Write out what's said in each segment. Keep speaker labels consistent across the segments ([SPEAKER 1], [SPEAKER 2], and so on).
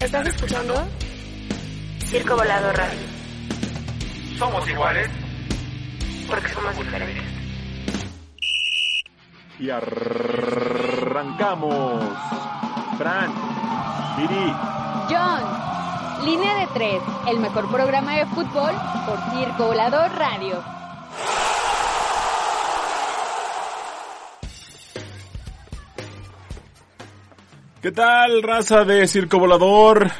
[SPEAKER 1] ¿Estás escuchando? Circo Volador Radio.
[SPEAKER 2] Somos iguales.
[SPEAKER 1] Porque somos diferentes.
[SPEAKER 3] Y arrancamos. Fran, Viri,
[SPEAKER 4] John, Línea de Tres, el mejor programa de fútbol por Circo Volador Radio.
[SPEAKER 3] ¿Qué tal, raza de Circo Volador?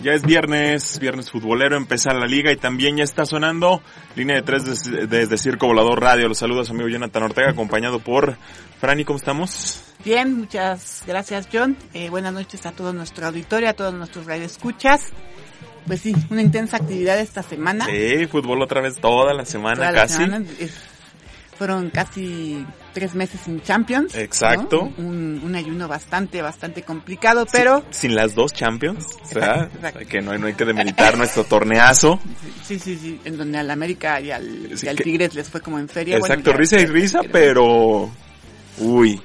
[SPEAKER 3] Ya es viernes, viernes futbolero, empieza la liga y también ya está sonando línea de tres desde, desde Circo Volador Radio. Los saludos amigo Jonathan Ortega, acompañado por Franny, ¿cómo estamos?
[SPEAKER 5] Bien, muchas gracias John. Eh, buenas noches a todo nuestro auditorio, a todos nuestros radioescuchas. Pues sí, una intensa actividad esta semana.
[SPEAKER 3] Sí, fútbol otra vez toda la semana
[SPEAKER 5] Toda la
[SPEAKER 3] casi.
[SPEAKER 5] semana, es- fueron casi tres meses sin Champions. ¿no?
[SPEAKER 3] Exacto.
[SPEAKER 5] Un, un ayuno bastante, bastante complicado, pero
[SPEAKER 3] Sin las dos Champions, o sea,
[SPEAKER 5] Exacto.
[SPEAKER 3] que no, hay- no hay que demeritar nuestro torneazo.
[SPEAKER 5] sí, sí, sí, en donde al América y al,
[SPEAKER 3] Sí,
[SPEAKER 5] y al
[SPEAKER 3] que-
[SPEAKER 5] Tigres les fue como en feria.
[SPEAKER 3] Exacto, risa y risa, pero... Uy.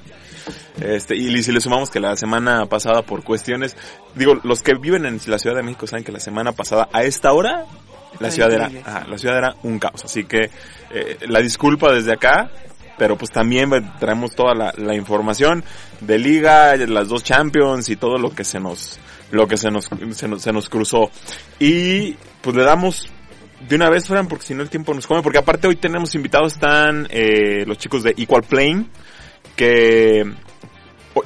[SPEAKER 3] Este, y si le sumamos que la semana pasada por cuestiones, digo, los que viven en la Ciudad de México saben que la semana pasada a esta hora la ciudad era, ajá, la ciudad era un caos, así que eh, la disculpa desde acá, pero pues también eh, traemos toda la, la información de liga, las dos Champions y todo lo que se nos, lo que se nos, se nos, se nos cruzó. Y pues le damos de una vez, Fran, porque si no el tiempo nos come, porque aparte hoy tenemos invitados, están eh, los chicos de Equal Playing, que...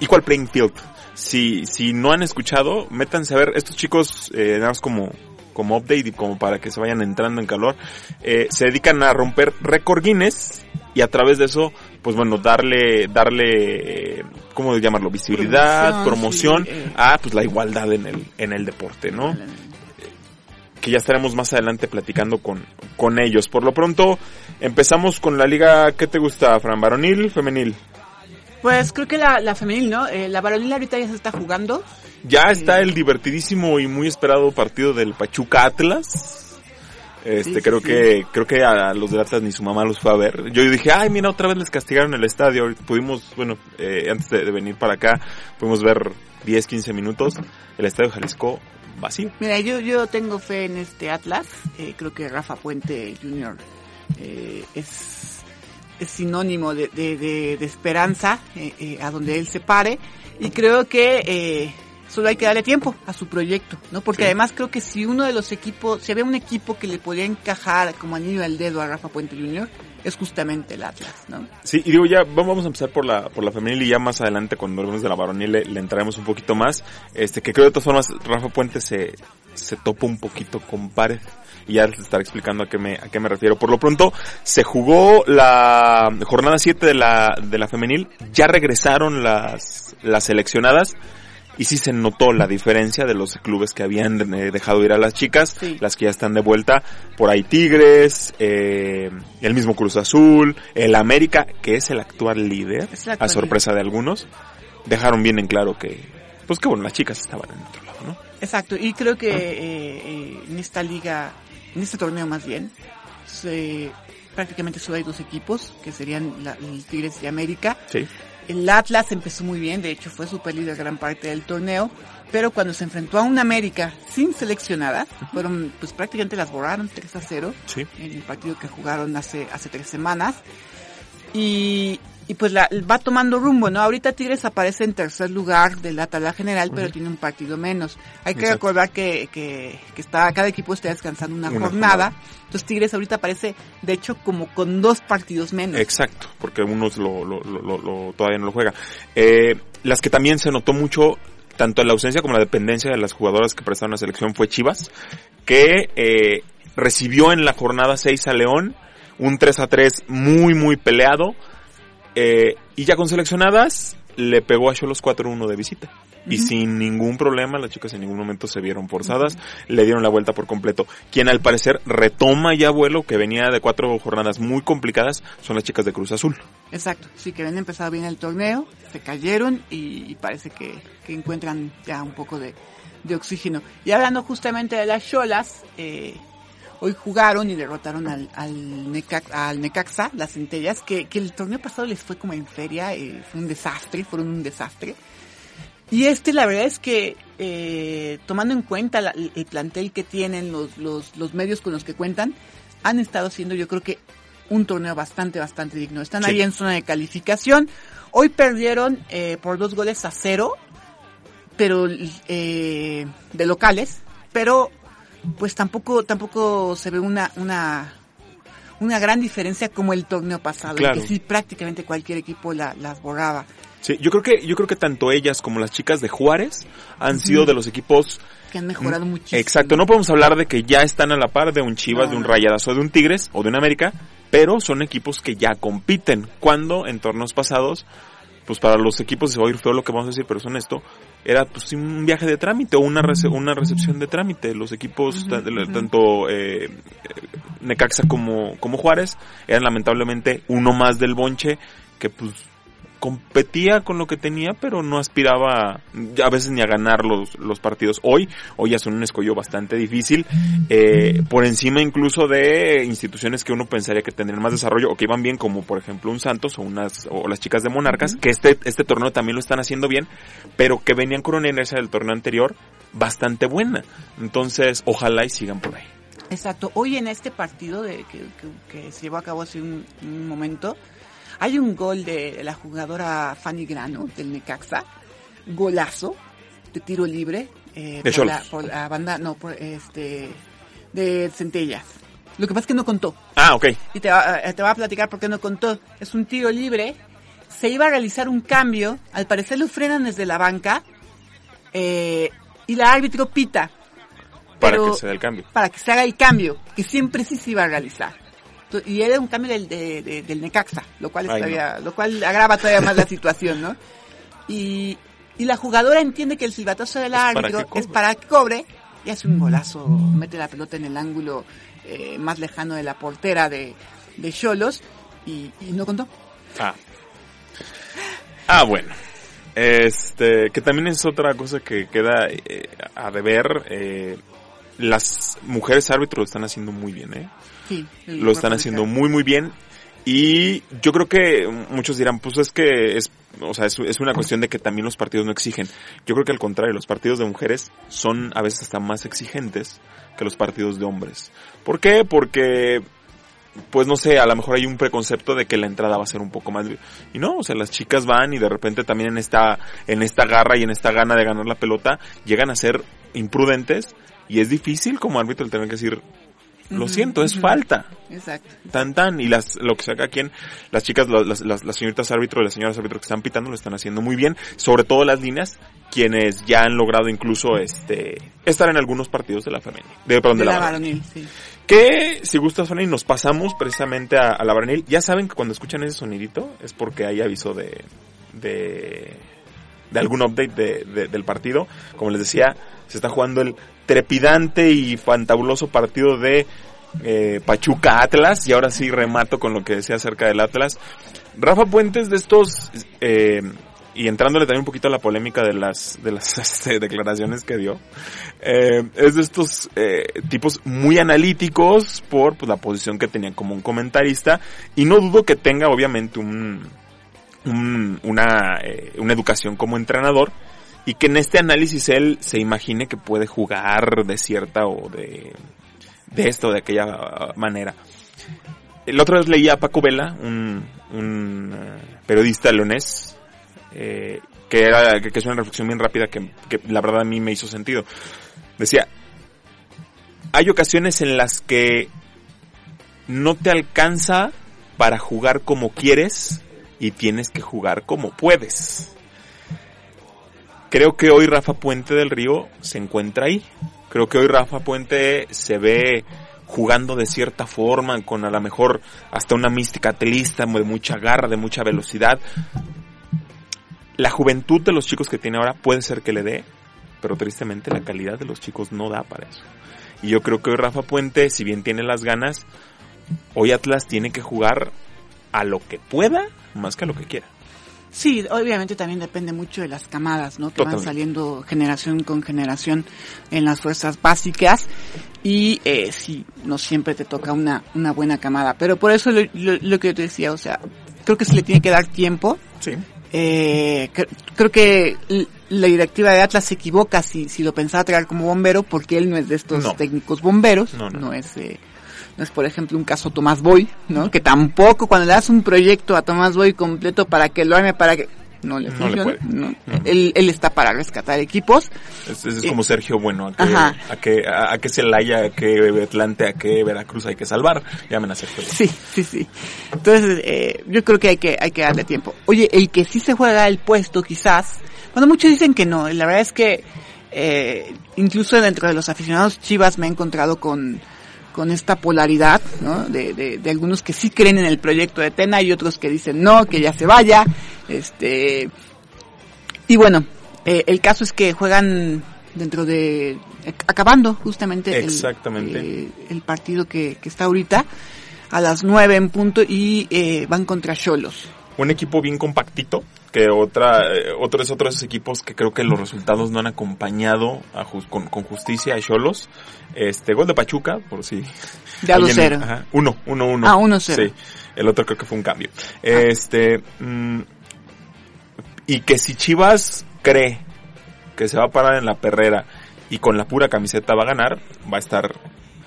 [SPEAKER 3] Equal Playing Field. Si, si no han escuchado, métanse a ver, estos chicos, eh, nada más como, como update y como para que se vayan entrando en calor, eh, se dedican a romper récord Guinness y a través de eso, pues bueno, darle, darle, eh, ¿cómo llamarlo? Visibilidad, promoción,
[SPEAKER 5] Promoción, sí, eh.
[SPEAKER 3] a pues la igualdad en el, en el deporte, ¿no? que ya estaremos más adelante platicando con, con ellos. Por lo pronto, empezamos con la liga, ¿qué te gusta, Fran? ¿Varonil, femenil?
[SPEAKER 5] Pues creo que la, la femenil, ¿no? Eh, la varonil ahorita ya se está jugando.
[SPEAKER 3] Ya está el divertidísimo y muy esperado partido del Pachuca Atlas. Este,
[SPEAKER 5] Sí,
[SPEAKER 3] creo
[SPEAKER 5] sí.
[SPEAKER 3] que, creo que a los del Atlas ni su mamá los fue a ver. Yo dije, ay, mira, otra vez les castigaron el estadio. Pudimos, bueno, eh, antes de, de venir para acá, pudimos ver 10, 15 minutos. El estadio Jalisco vacío.
[SPEAKER 5] Mira, yo, yo tengo fe en este Atlas. Eh, creo que Rafa Puente Jr. eh, es, es sinónimo de, de, de, de esperanza eh, eh, a donde él se pare. Y creo que eh, solo hay que darle tiempo a su proyecto, ¿no? Porque
[SPEAKER 3] Sí.
[SPEAKER 5] además creo que si uno de los equipos, si había un equipo que le podía encajar como anillo al dedo a Rafa Puente Jr., es justamente el Atlas, ¿no?
[SPEAKER 3] Sí, y digo ya, vamos a empezar por la, por la femenil y ya más adelante cuando hablemos de la varonil le, le entraremos un poquito más. Este, que creo de todas formas Rafa Puente se, se topa un poquito con Pared y ya les estaré explicando a qué me, a qué me refiero. Por lo pronto, se jugó la jornada 7 de la, de la femenil, ya regresaron las, las seleccionadas. Y sí se notó la diferencia de los clubes que habían eh, dejado ir a las chicas,
[SPEAKER 5] Sí.
[SPEAKER 3] las que ya están de vuelta. Por ahí Tigres, eh, el mismo Cruz Azul, el América, que es el actual líder, a sorpresa de algunos, dejaron bien en claro que, pues que bueno, las chicas estaban en otro lado, ¿no?
[SPEAKER 5] Exacto, y creo que eh, eh, en esta liga, en este torneo más bien, se, prácticamente solo hay dos equipos, que serían la- el Tigres y América.
[SPEAKER 3] Sí.
[SPEAKER 5] El Atlas empezó muy bien, de hecho fue super líder gran parte del torneo, pero cuando se enfrentó a un América sin seleccionadas, fueron, pues prácticamente las borraron 3 a 0
[SPEAKER 3] Sí.
[SPEAKER 5] en el partido que jugaron hace, hace tres semanas. Y, y pues la, va tomando rumbo, ¿no? Ahorita Tigres aparece en tercer lugar de la tabla general, pero tiene un partido menos. Hay que
[SPEAKER 3] Exacto.
[SPEAKER 5] recordar que, que, que está, cada equipo está descansando una,
[SPEAKER 3] Una
[SPEAKER 5] jornada.
[SPEAKER 3] jornada.
[SPEAKER 5] Entonces Tigres ahorita aparece, de hecho, como con dos partidos menos.
[SPEAKER 3] Exacto, porque unos lo, lo, lo, lo- lo- todavía no lo juega. Eh, las que también se notó mucho, tanto la ausencia como la dependencia de las jugadoras que prestaron la selección fue Chivas, que eh, recibió en la jornada 6 a León un 3 a 3 muy muy peleado eh, y ya con seleccionadas le pegó a Cholos 4-1 de visita. Y sin ningún problema, las chicas en ningún momento se vieron forzadas, le dieron la vuelta por completo. Quien al parecer retoma ya vuelo, que venía de cuatro jornadas muy complicadas, son las chicas de Cruz Azul.
[SPEAKER 5] Exacto, sí que habían empezado bien el torneo, se cayeron y, y parece que, que encuentran ya un poco de, de oxígeno. Y hablando justamente de las Cholas, eh, hoy jugaron y derrotaron al, al, Necax- al Necaxa, las centellas, que, que el torneo pasado les fue como en feria, eh, fue un desastre, fueron un desastre. Y este, la verdad es que, eh, tomando en cuenta la- el plantel que tienen, los, los, los medios con los que cuentan, han estado haciendo, yo creo que, un torneo bastante, bastante digno. Están
[SPEAKER 3] Sí.
[SPEAKER 5] ahí en zona de calificación. Hoy perdieron eh, por dos goles a cero, pero eh, de locales, pero pues tampoco tampoco se ve una una una gran diferencia como el torneo pasado,
[SPEAKER 3] Claro.
[SPEAKER 5] que sí prácticamente cualquier equipo la- las borraba.
[SPEAKER 3] Sí, yo creo que yo creo que tanto ellas como las chicas de Juárez han sido de los equipos
[SPEAKER 5] que han mejorado muchísimo.
[SPEAKER 3] Exacto, no podemos hablar de que ya están a la par de un Chivas,
[SPEAKER 5] No,
[SPEAKER 3] de un. Rayadas o de un Tigres o de un América, pero son equipos que ya compiten. Cuando en torneos pasados, pues para los equipos se va a oír feo lo que vamos a decir, pero es honesto, era pues un viaje de trámite o una, rece- una recepción de trámite. Los equipos, tanto eh, Necaxa como, como Juárez, eran lamentablemente uno más del bonche que pues competía con lo que tenía, pero no aspiraba a veces ni a ganar los, los partidos. Hoy, hoy ya son un escollo bastante difícil, eh, por encima incluso de instituciones que uno pensaría que tendrían más desarrollo o que iban bien, como por ejemplo un Santos o unas, o las chicas de Monarcas, que este, este torneo también lo están haciendo bien, pero que venían con una inercia del torneo anterior bastante buena. Entonces, ojalá y sigan por ahí.
[SPEAKER 5] Exacto. Hoy en este partido de, que, que- que se llevó a cabo hace un, un momento, hay un gol de la jugadora Fanny Grano del Necaxa, golazo de tiro libre eh,
[SPEAKER 3] De
[SPEAKER 5] por, la, por la banda, no, por este de Centellas. Lo que pasa es que no contó
[SPEAKER 3] Ah, ok.
[SPEAKER 5] y te va, eh, te va a platicar por qué no contó. Es un tiro libre. Se iba a realizar un cambio. Al parecer lo frenan desde la banca. eh, y la árbitro pita.
[SPEAKER 3] Para que se dé el cambio.
[SPEAKER 5] Para que se haga el cambio. Que siempre sí se iba a realizar. Y era un cambio del, de- de- del Necaxa. Lo cual, es
[SPEAKER 3] Ay,
[SPEAKER 5] todavía, lo cual agrava todavía más la situación, ¿no? Y, y la jugadora entiende que el silbatazo del
[SPEAKER 3] Es
[SPEAKER 5] árbitro es para que cobre. Y hace un golazo. Mete la pelota en el ángulo eh, más lejano de la portera de de Cholos. Y, y no contó.
[SPEAKER 3] Ah. Ah, bueno. Este, que también es otra cosa que queda eh, a deber. Eh, las mujeres árbitros lo están haciendo muy bien, ¿eh?
[SPEAKER 5] Sí,
[SPEAKER 3] Lo están haciendo muy, muy bien. Y yo creo que muchos dirán, pues es que es, o sea, es, es una cuestión de que también los partidos no exigen. Yo creo que al contrario, los partidos de mujeres son a veces hasta más exigentes que los partidos de hombres. ¿Por qué? Porque pues no sé, a lo mejor hay un preconcepto de que la entrada va a ser un poco más y no, o sea, las chicas van y de repente también en esta en esta garra y en esta gana de ganar la pelota llegan a ser imprudentes y es difícil como árbitro el tener que decir lo siento, es falta.
[SPEAKER 5] Exacto.
[SPEAKER 3] Tan tan y las lo que saca quien las chicas las, las, las, señoritas árbitros y las señoras árbitros que están pitando lo están haciendo muy bien, sobre todo las líneas quienes ya han logrado incluso este estar en algunos partidos de la femenil, de, perdón,
[SPEAKER 5] De
[SPEAKER 3] de
[SPEAKER 5] la
[SPEAKER 3] la varonil.
[SPEAKER 5] varonil, sí.
[SPEAKER 3] Que si gustas, Fanny, nos pasamos precisamente a, a la varonil. Ya saben que cuando escuchan ese sonidito es porque hay aviso de, de, de algún update de, de- del partido. Como les decía, se está jugando el trepidante y fantabuloso partido de eh, Pachuca Atlas. Y ahora sí remato con lo que decía acerca del Atlas. Rafa Puentes de estos, eh, y entrándole también un poquito a la polémica de las, de las este, declaraciones que dio, eh, es de estos eh, tipos muy analíticos por pues, la posición que tenía como un comentarista y no dudo que tenga obviamente un, un- una, eh, una educación como entrenador y que en este análisis él se imagine que puede jugar de cierta o de, de esta o de aquella manera. El otro vez leía a Paco Vela, un, eh, periodista leonés, eh, que era, que, que es una reflexión bien rápida que, que la verdad a mí me hizo sentido. Decía, hay ocasiones en las que no te alcanza para jugar como quieres y tienes que jugar como puedes. Creo que hoy Rafa Puente del Río se encuentra ahí. Creo que hoy Rafa Puente se ve jugando de cierta forma, con a lo mejor hasta una mística telista, de mucha garra, de mucha velocidad. La juventud de los chicos que tiene ahora puede ser que le dé, pero tristemente la calidad de los chicos no da para eso. Y yo creo que hoy Rafa Puente, si bien tiene las ganas, hoy Atlas tiene que jugar a lo que pueda más que a lo que quiera.
[SPEAKER 5] Sí, obviamente también depende mucho de las camadas, ¿no? Que van saliendo generación con generación en las fuerzas básicas y eh, sí, no siempre te toca una, una buena camada. Pero por eso lo, lo- lo que yo te decía, o sea, creo que se le tiene que dar tiempo.
[SPEAKER 3] Sí.
[SPEAKER 5] Eh, cre- creo que la directiva de Atlas se equivoca si, si lo pensaba traer como bombero, porque él no es de estos
[SPEAKER 3] No.
[SPEAKER 5] técnicos bomberos,
[SPEAKER 3] No,
[SPEAKER 5] no,
[SPEAKER 3] no.
[SPEAKER 5] es, eh, es por ejemplo un caso Tomás Boy, ¿no? Que tampoco cuando le das un proyecto a Tomás Boy completo para que lo arme, para que no le
[SPEAKER 3] No le
[SPEAKER 5] funciona,
[SPEAKER 3] puede.
[SPEAKER 5] no.
[SPEAKER 3] No.
[SPEAKER 5] Él, él está para rescatar equipos,
[SPEAKER 3] Es, es
[SPEAKER 5] Eh,
[SPEAKER 3] como Sergio Bueno, a que,
[SPEAKER 5] ajá.
[SPEAKER 3] a que, a, a que Celaya, a que Atlante, a que Veracruz hay que salvar. Llamen a Sergio.
[SPEAKER 5] Sí, sí, sí. Entonces, eh, yo creo que hay que, hay que darle tiempo. Oye, el que sí se juega el puesto, quizás, bueno, muchos dicen que no. La verdad es que, eh, incluso dentro de los aficionados Chivas me he encontrado con, con esta polaridad, ¿no? De, de, de algunos que sí creen en el proyecto de Tena y otros que dicen no, que ya se vaya. Este, y bueno, eh, el caso es que juegan dentro de, acabando justamente el-
[SPEAKER 3] Exactamente.
[SPEAKER 5] eh, el partido que, que está ahorita a las 9 en punto y eh, van contra Cholos.
[SPEAKER 3] Un equipo bien compactito, que otra, eh, otro es otro de esos equipos que creo que los resultados no han acompañado a con, con justicia a Cholos. Este, gol de Pachuca, por si.
[SPEAKER 5] De a
[SPEAKER 3] alguien-
[SPEAKER 5] 2-0.
[SPEAKER 3] Ajá, Uno, uno, uno.
[SPEAKER 5] Ah, 1-0.
[SPEAKER 3] Sí. El otro creo que fue un cambio. Este, mm, y que si Chivas cree que se va a parar en la perrera y con la pura camiseta va a ganar, va a estar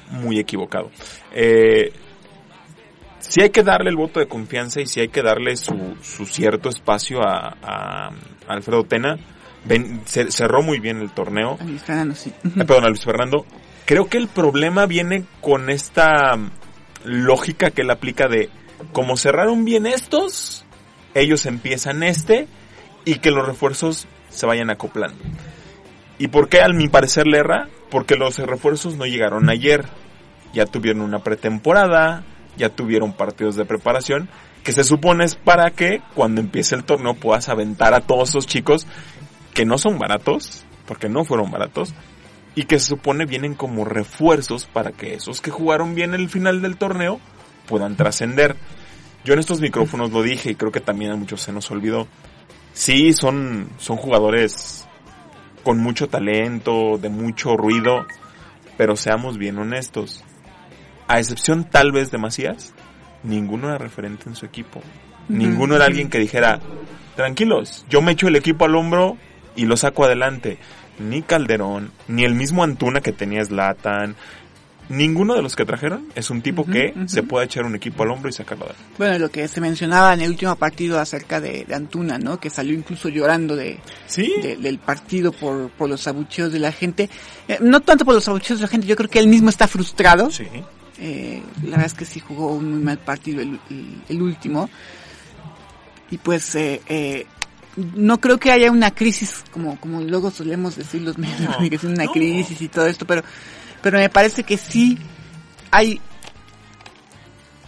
[SPEAKER 3] muy equivocado. Eh, sí hay que darle el voto de confianza y sí hay que darle su, su cierto espacio a, a Alfredo Tena. Ven- cer- cerró muy bien el torneo.
[SPEAKER 5] A Luis Fernando, sí.
[SPEAKER 3] Eh, perdón, a Luis Fernando. Creo que el problema viene con esta mm, lógica que él aplica de como cerraron bien estos, ellos empiezan este y que los refuerzos se vayan acoplando. ¿Y por qué al mi parecer le erra? Porque los refuerzos no llegaron ayer. Ya tuvieron una pretemporada, ya tuvieron partidos de preparación, que se supone es para que cuando empiece el torneo puedas aventar a todos esos chicos que no son baratos, porque no fueron baratos, y que se supone vienen como refuerzos para que esos que jugaron bien el final del torneo puedan trascender. Yo en estos micrófonos lo dije y creo que también a muchos se nos olvidó. Sí, son, son jugadores con mucho talento, de mucho ruido, pero seamos bien honestos. A excepción tal vez de Macías, ninguno era referente en su equipo. Ninguno era alguien que dijera, tranquilos, yo me echo el equipo al hombro y lo saco adelante. Ni Calderón, ni el mismo Antuna que tenía Zlatan, ninguno de los que trajeron es un tipo que se puede echar un equipo al hombro y sacarlo adelante.
[SPEAKER 5] Bueno, lo que se mencionaba en el último partido acerca de, de Antuna, ¿no? Que salió incluso llorando de,
[SPEAKER 3] Sí,
[SPEAKER 5] de- del partido por, por los abucheos de la gente. Eh, no tanto por los abucheos de la gente, yo creo que él mismo está frustrado.
[SPEAKER 3] sí.
[SPEAKER 5] Eh, la verdad es que sí jugó un muy mal partido el, el- el último. Y pues eh, eh, no creo que haya una crisis como como luego solemos decir los medios de
[SPEAKER 3] No,
[SPEAKER 5] comunicación, una
[SPEAKER 3] no.
[SPEAKER 5] crisis y todo esto, pero pero me parece que sí hay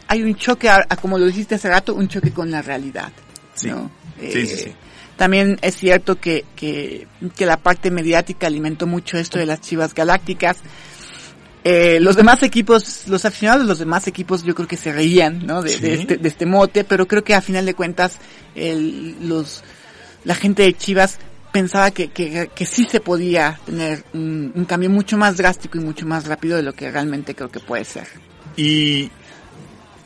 [SPEAKER 5] hay un choque, a, a como lo dijiste hace rato, un choque con la realidad.
[SPEAKER 3] Sí.
[SPEAKER 5] ¿no?
[SPEAKER 3] Sí, sí, sí.
[SPEAKER 5] También es cierto que, que, que la parte mediática alimentó mucho esto de las Chivas Galácticas. Eh, los demás equipos, los aficionados de los demás equipos yo creo que se reían, ¿no? De,
[SPEAKER 3] Sí.
[SPEAKER 5] de este, de este mote, pero creo que a final de cuentas el, los, la gente de Chivas pensaba que, que, que sí se podía tener un, un cambio mucho más drástico y mucho más rápido de lo que realmente creo que puede ser.
[SPEAKER 3] Y,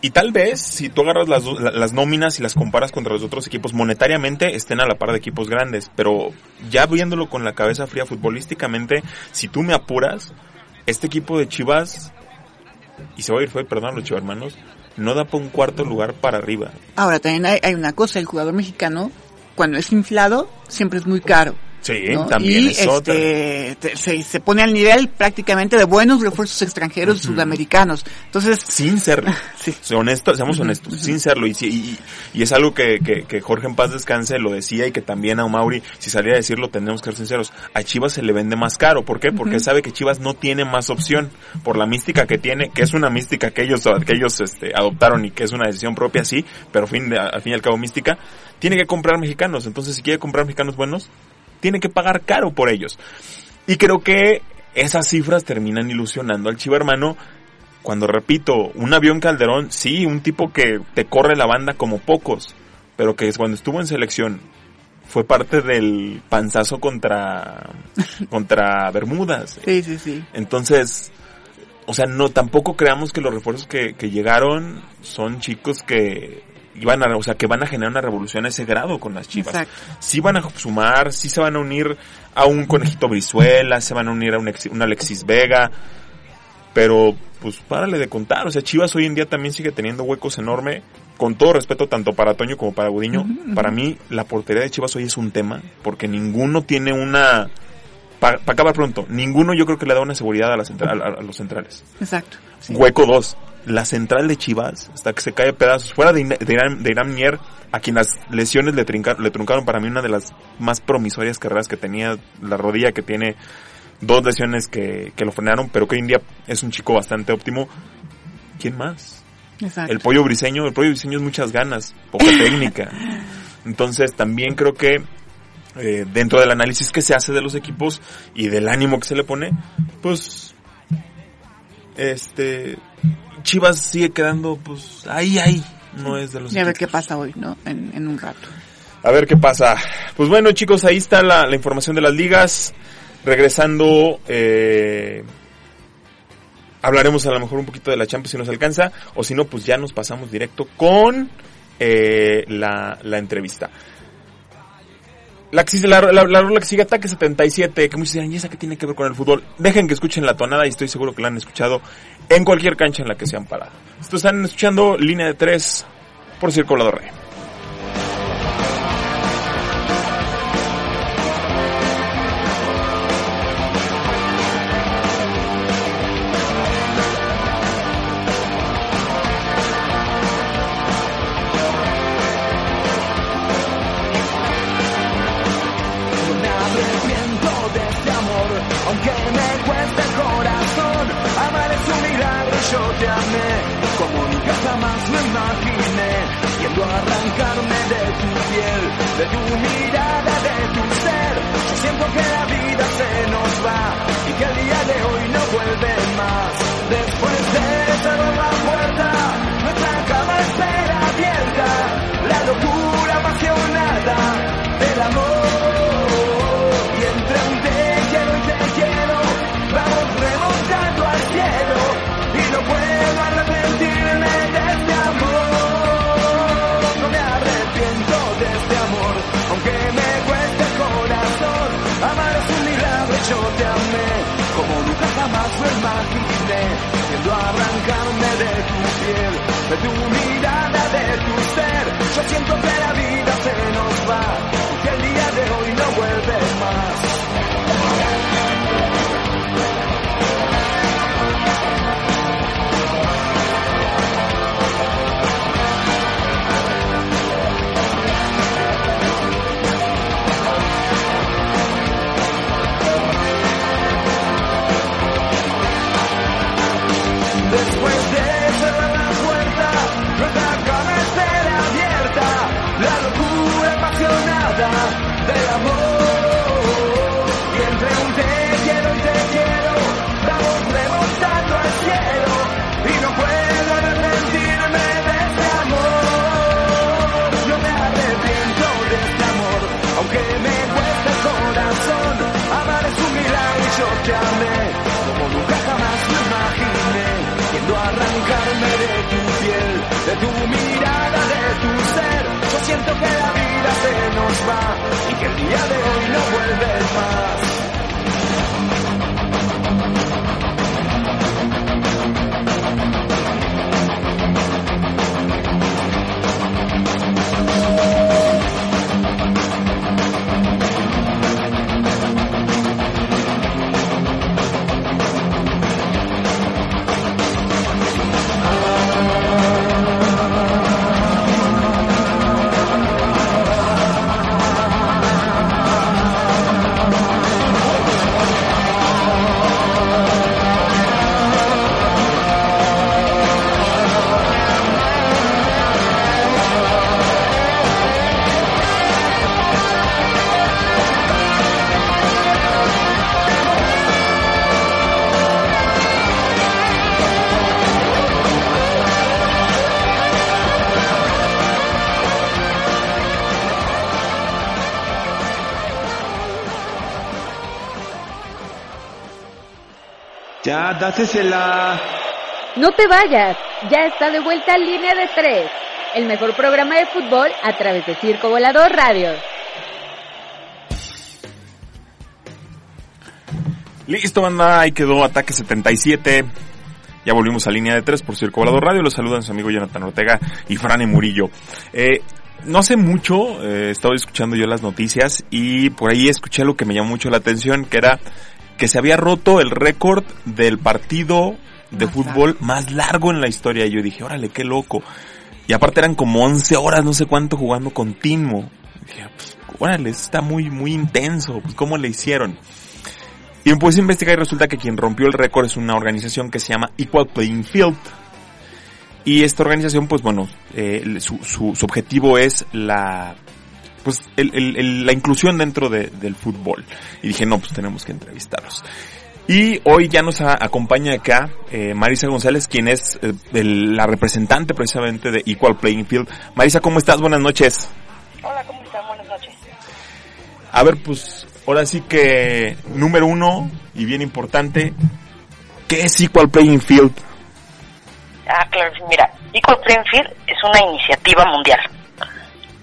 [SPEAKER 3] y tal vez, si tú agarras las, las nóminas y las comparas contra los otros equipos, monetariamente estén a la par de equipos grandes. Pero ya viéndolo con la cabeza fría futbolísticamente, si tú me apuras, este equipo de Chivas, y se va a ir fue, perdón, los chivarmanos, no da para un cuarto lugar para arriba.
[SPEAKER 5] Ahora también hay, hay una cosa, el jugador mexicano, cuando es inflado, siempre es muy caro.
[SPEAKER 3] Sí,
[SPEAKER 5] ¿no?
[SPEAKER 3] también
[SPEAKER 5] y
[SPEAKER 3] es otra.
[SPEAKER 5] este, te- se, se pone al nivel prácticamente de buenos refuerzos extranjeros sudamericanos. Entonces,
[SPEAKER 3] Sin serlo.
[SPEAKER 5] Sí.
[SPEAKER 3] Honesto, seamos honestos,
[SPEAKER 5] ujú.
[SPEAKER 3] sin serlo. Y, y, y es algo que, que, que Jorge en paz descanse lo decía y que también a Mauri, si saliera a decirlo, tendremos que ser sinceros. A Chivas se le vende más caro. ¿Por qué? Porque
[SPEAKER 5] Ujú.
[SPEAKER 3] sabe que Chivas no tiene más opción. Por la mística que tiene, que es una mística que ellos, que ellos este, adoptaron y que es una decisión propia, sí, pero fin de, al fin y al cabo mística, tiene que comprar mexicanos. Entonces, si quiere comprar mexicanos buenos, tiene que pagar caro por ellos. Y creo que esas cifras terminan ilusionando al Chiva hermano cuando repito, un avión Calderón, sí, un tipo que te corre la banda como pocos, pero que cuando estuvo en selección fue parte del panzazo contra contra Bermudas.
[SPEAKER 5] sí, sí, sí.
[SPEAKER 3] Entonces, o sea, no tampoco creamos que los refuerzos que, que llegaron son chicos que van a, o sea, que van a generar una revolución a ese grado con las Chivas.
[SPEAKER 5] Exacto.
[SPEAKER 3] Sí van a sumar, sí se van a unir a un Conejito Brizuela, se van a unir a un, Ex- un Alexis Vega, pero pues párale de contar, o sea, Chivas hoy en día también sigue teniendo huecos enormes, con todo respeto tanto para Toño como para Gudiño, para mí la portería de Chivas hoy es un tema, porque ninguno tiene una... Para acabar pronto, ninguno yo creo que le da una seguridad a, la central, a, a los centrales.
[SPEAKER 5] Exacto. sí.
[SPEAKER 3] Hueco 2. La central de Chivas, hasta que se cae a pedazos. Fuera de, de Irán, de Irán Mier, a quien las lesiones le, le truncaron para mí una de las más promisorias carreras que tenía. La rodilla que tiene dos lesiones que, que lo frenaron, pero que hoy en día es un chico bastante óptimo. ¿Quién más?
[SPEAKER 5] Exacto.
[SPEAKER 3] El pollo briseño, el pollo briseño es muchas ganas, poca técnica. Entonces también creo que eh, dentro del análisis que se hace de los equipos y del ánimo que se le pone, pues este Chivas sigue quedando pues ahí ahí, no es de los
[SPEAKER 5] Y a ver qué pasa hoy, ¿no? En, en un rato.
[SPEAKER 3] A ver qué pasa. Pues bueno, chicos, ahí está la, la información de las ligas. Regresando, eh, hablaremos a lo mejor un poquito de la Champions si nos alcanza, o si no, pues ya nos pasamos directo con eh, la, la entrevista. La, la, la, la rola que sigue Ataque 77, que muchos dirán, ¿y esa qué tiene que ver con el fútbol? Dejen que escuchen la tonada y estoy seguro que la han escuchado en cualquier cancha en la que se han parado. Estos están escuchando Línea de 3 por Circulador Rey.
[SPEAKER 6] De tu piel, de tu mirada, de tu ser. Yo siento que la vida se nos va y que el día de hoy no vuelve más. Después de cerrar la puerta, nuestra cama espera abierta, la locura apasionada del amor. A arrancarme de tu piel, de tu mirada, de tu ser. Yo siento que la vida se nos va, que el día de hoy no vuelve más. Siento que la vida se nos va y que el día de hoy no vuelve más.
[SPEAKER 7] Ya, dásesela.
[SPEAKER 4] No te vayas, ya está de vuelta Línea de 3, el mejor programa de fútbol a través de Circo Volador Radio.
[SPEAKER 3] Listo, banda, ahí quedó Ataque 77. Ya volvimos a línea de tres por Circo Volador Radio. Los saludan su amigo Jonathan Ortega y Frane Murillo. Eh, no hace mucho, eh, estaba escuchando yo las noticias y por ahí escuché lo que me llamó mucho la atención, que era que se había roto el récord del partido de
[SPEAKER 5] Más
[SPEAKER 3] fútbol más largo en la historia. Y yo dije, órale, qué loco. Y aparte eran como 11 horas, no sé cuánto, jugando continuo. Y dije, pues, órale, está muy, muy intenso. Pues, ¿cómo le hicieron? Y me puse a investigar y resulta que quien rompió el récord es una organización que se llama Equal Playing Field. Y esta organización, pues bueno, eh, su, su, su objetivo es la, pues el, el, el- la inclusión dentro de- del fútbol. Y dije, no, pues tenemos que entrevistarlos. Y hoy ya nos a- acompaña acá eh, Marisa González, quien es eh, el- la representante precisamente de Equal Playing Field. Marisa, ¿cómo estás? Buenas noches.
[SPEAKER 1] Hola, ¿cómo están? Buenas noches.
[SPEAKER 3] A ver, pues ahora sí que número uno y bien importante, ¿qué es Equal Playing Field?
[SPEAKER 1] Ah, claro, mira, Equal Playing Field es una iniciativa mundial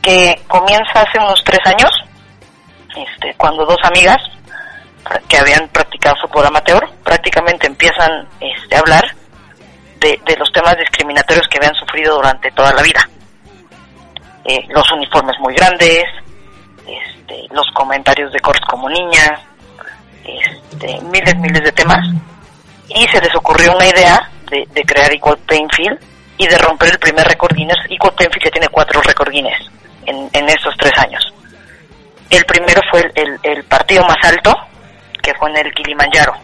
[SPEAKER 1] que comienza hace unos tres años, este, cuando dos amigas que habían practicado fútbol amateur prácticamente empiezan este, a hablar de, de los temas discriminatorios que habían sufrido durante toda la vida. Eh, los uniformes muy grandes, este, los comentarios de cortes como niña, este, miles, miles de temas. Y se les ocurrió una idea de, de crear Equal Playing Field y de romper el primer récord Guinness. Equal Playing Field ya tiene cuatro récord Guinness en, en estos tres años. El primero fue el, el- partido más alto, que fue en el Kilimanjaro,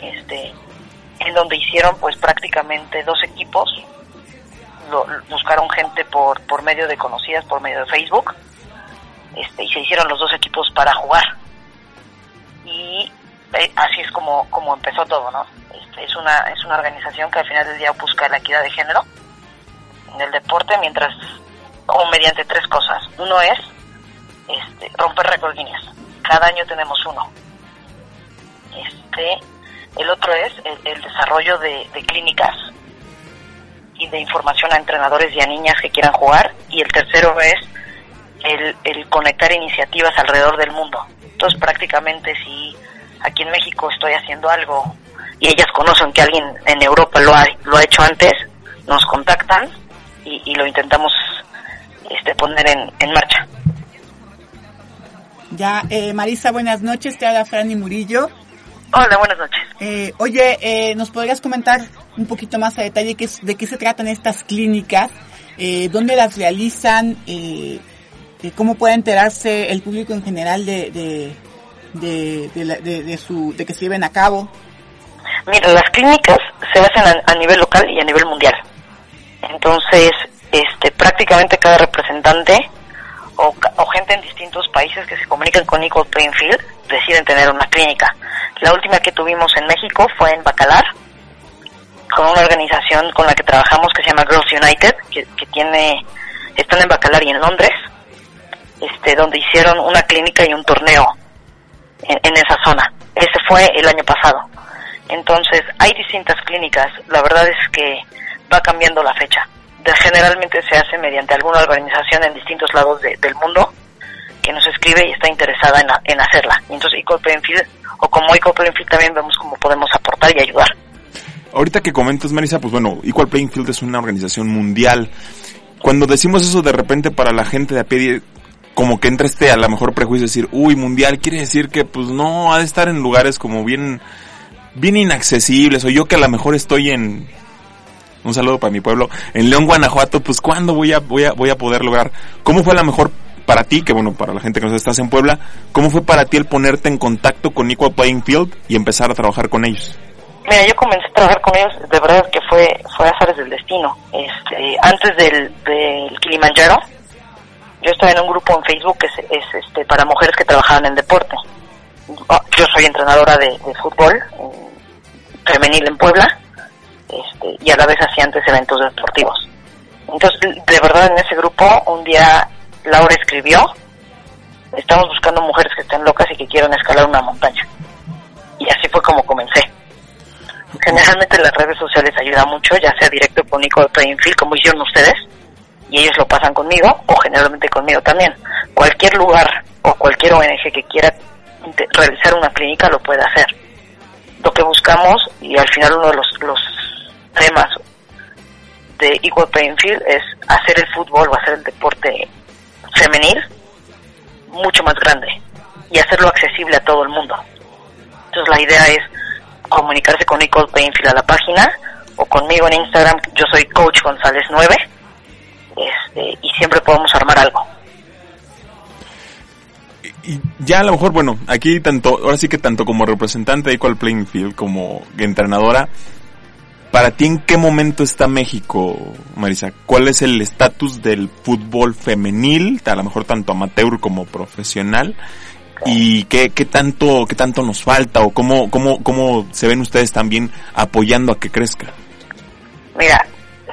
[SPEAKER 1] este, en donde hicieron pues prácticamente dos equipos, lo- buscaron gente por, por medio de conocidas, por medio de Facebook, este, y se hicieron los dos equipos para jugar. Y eh, así es como, como empezó todo, ¿no? Este, es, una, es una organización que al final del día busca la equidad de género en el deporte mientras, o mediante tres cosas. Uno es este, romper récord. Cada año tenemos uno. Este, el otro es el, desarrollo de, clínicas y de información a entrenadores y a niñas que quieran jugar. Y el tercero es el, el conectar iniciativas alrededor del mundo. Entonces prácticamente si aquí en México estoy haciendo algo y ellas conocen que alguien en Europa lo ha, lo ha hecho antes, nos contactan y lo intentamos este, poner en, en marcha.
[SPEAKER 5] Ya, eh, Marisa, buenas noches, te habla Franny Murillo.
[SPEAKER 1] Hola, buenas noches.
[SPEAKER 5] Eh, oye, eh, ¿nos podrías comentar un poquito más a detalle qué es- de qué se tratan estas clínicas? Eh, ¿Dónde las realizan? Eh, eh, ¿Cómo puede enterarse el público en general de, de, de, de la- de- de su, de que se lleven a cabo?
[SPEAKER 1] Mira, las clínicas se hacen a, a nivel local y a nivel mundial. Entonces, este, prácticamente cada representante o, o gente en distintos países que se comunican con Equal Playing Field deciden tener una clínica. La última que tuvimos en México fue en Bacalar, con una organización con la que trabajamos que se llama Girls United, que, tiene, están en Bacalar y en Londres, este, donde hicieron una clínica y un torneo en esa zona. Ese fue el año pasado. Entonces, hay distintas clínicas. La verdad es que va cambiando la fecha. Generalmente se hace mediante alguna organización en distintos lados de- del mundo que nos escribe y está interesada en, hacerla. Y entonces, Equal Playing Field, o como Equal Playing Field, también vemos cómo podemos aportar y ayudar.
[SPEAKER 3] Ahorita que comentas, Marisa, pues bueno, Equal Playing Field es una organización mundial. Cuando decimos eso de repente para la gente de a pie, como que entra este a lo mejor prejuicio de decir, uy, mundial, quiere decir que pues no, ha de estar en lugares como bien, bien inaccesibles, o yo que a lo mejor estoy en, un saludo para mi pueblo, en León, Guanajuato, pues cuándo voy a, voy a, voy a poder lograr, ¿cómo fue a lo mejor para ti, que bueno, para la gente que nos estás en Puebla, cómo fue para ti el ponerte en contacto con Equal Playing Field y empezar a trabajar con ellos?
[SPEAKER 1] Mira, yo comencé a trabajar con ellos, de verdad que fue, fue azares del destino. Este, antes del, del Kilimanjaro, yo estaba en un grupo en Facebook que es, es, este, para mujeres que trabajaban en deporte. Yo soy entrenadora de, de fútbol en- femenil en Puebla este, y a la vez hacía antes eventos deportivos. Entonces, de verdad, en ese grupo, un día Laura escribió, estamos buscando mujeres que estén locas y que quieran escalar una montaña. Y así fue como comencé. Generalmente las redes sociales ayudan mucho, ya sea directo con Playing Field, como hicieron ustedes, y ellos lo pasan conmigo o generalmente conmigo también. Cualquier lugar o cualquier ONG que quiera realizar una clínica lo puede hacer. Lo que buscamos y al final uno de los temas de Equal Playing Field es hacer el fútbol o hacer el deporte femenil mucho más grande y hacerlo accesible a todo el mundo. Entonces la idea es comunicarse con Equal Playing Field a la página o conmigo en Instagram, yo soy Coach González 9 este, y siempre podemos armar algo.
[SPEAKER 3] Y ya a lo mejor, bueno, aquí tanto, ahora sí que tanto como representante de Equal Playing Field como entrenadora, para ti en qué momento está México, Marisa? ¿Cuál es el estatus del fútbol femenil, a lo mejor tanto amateur como profesional? ¿Y qué, tanto, qué tanto nos falta o cómo, cómo, cómo se ven ustedes también apoyando a que crezca?
[SPEAKER 1] Mira,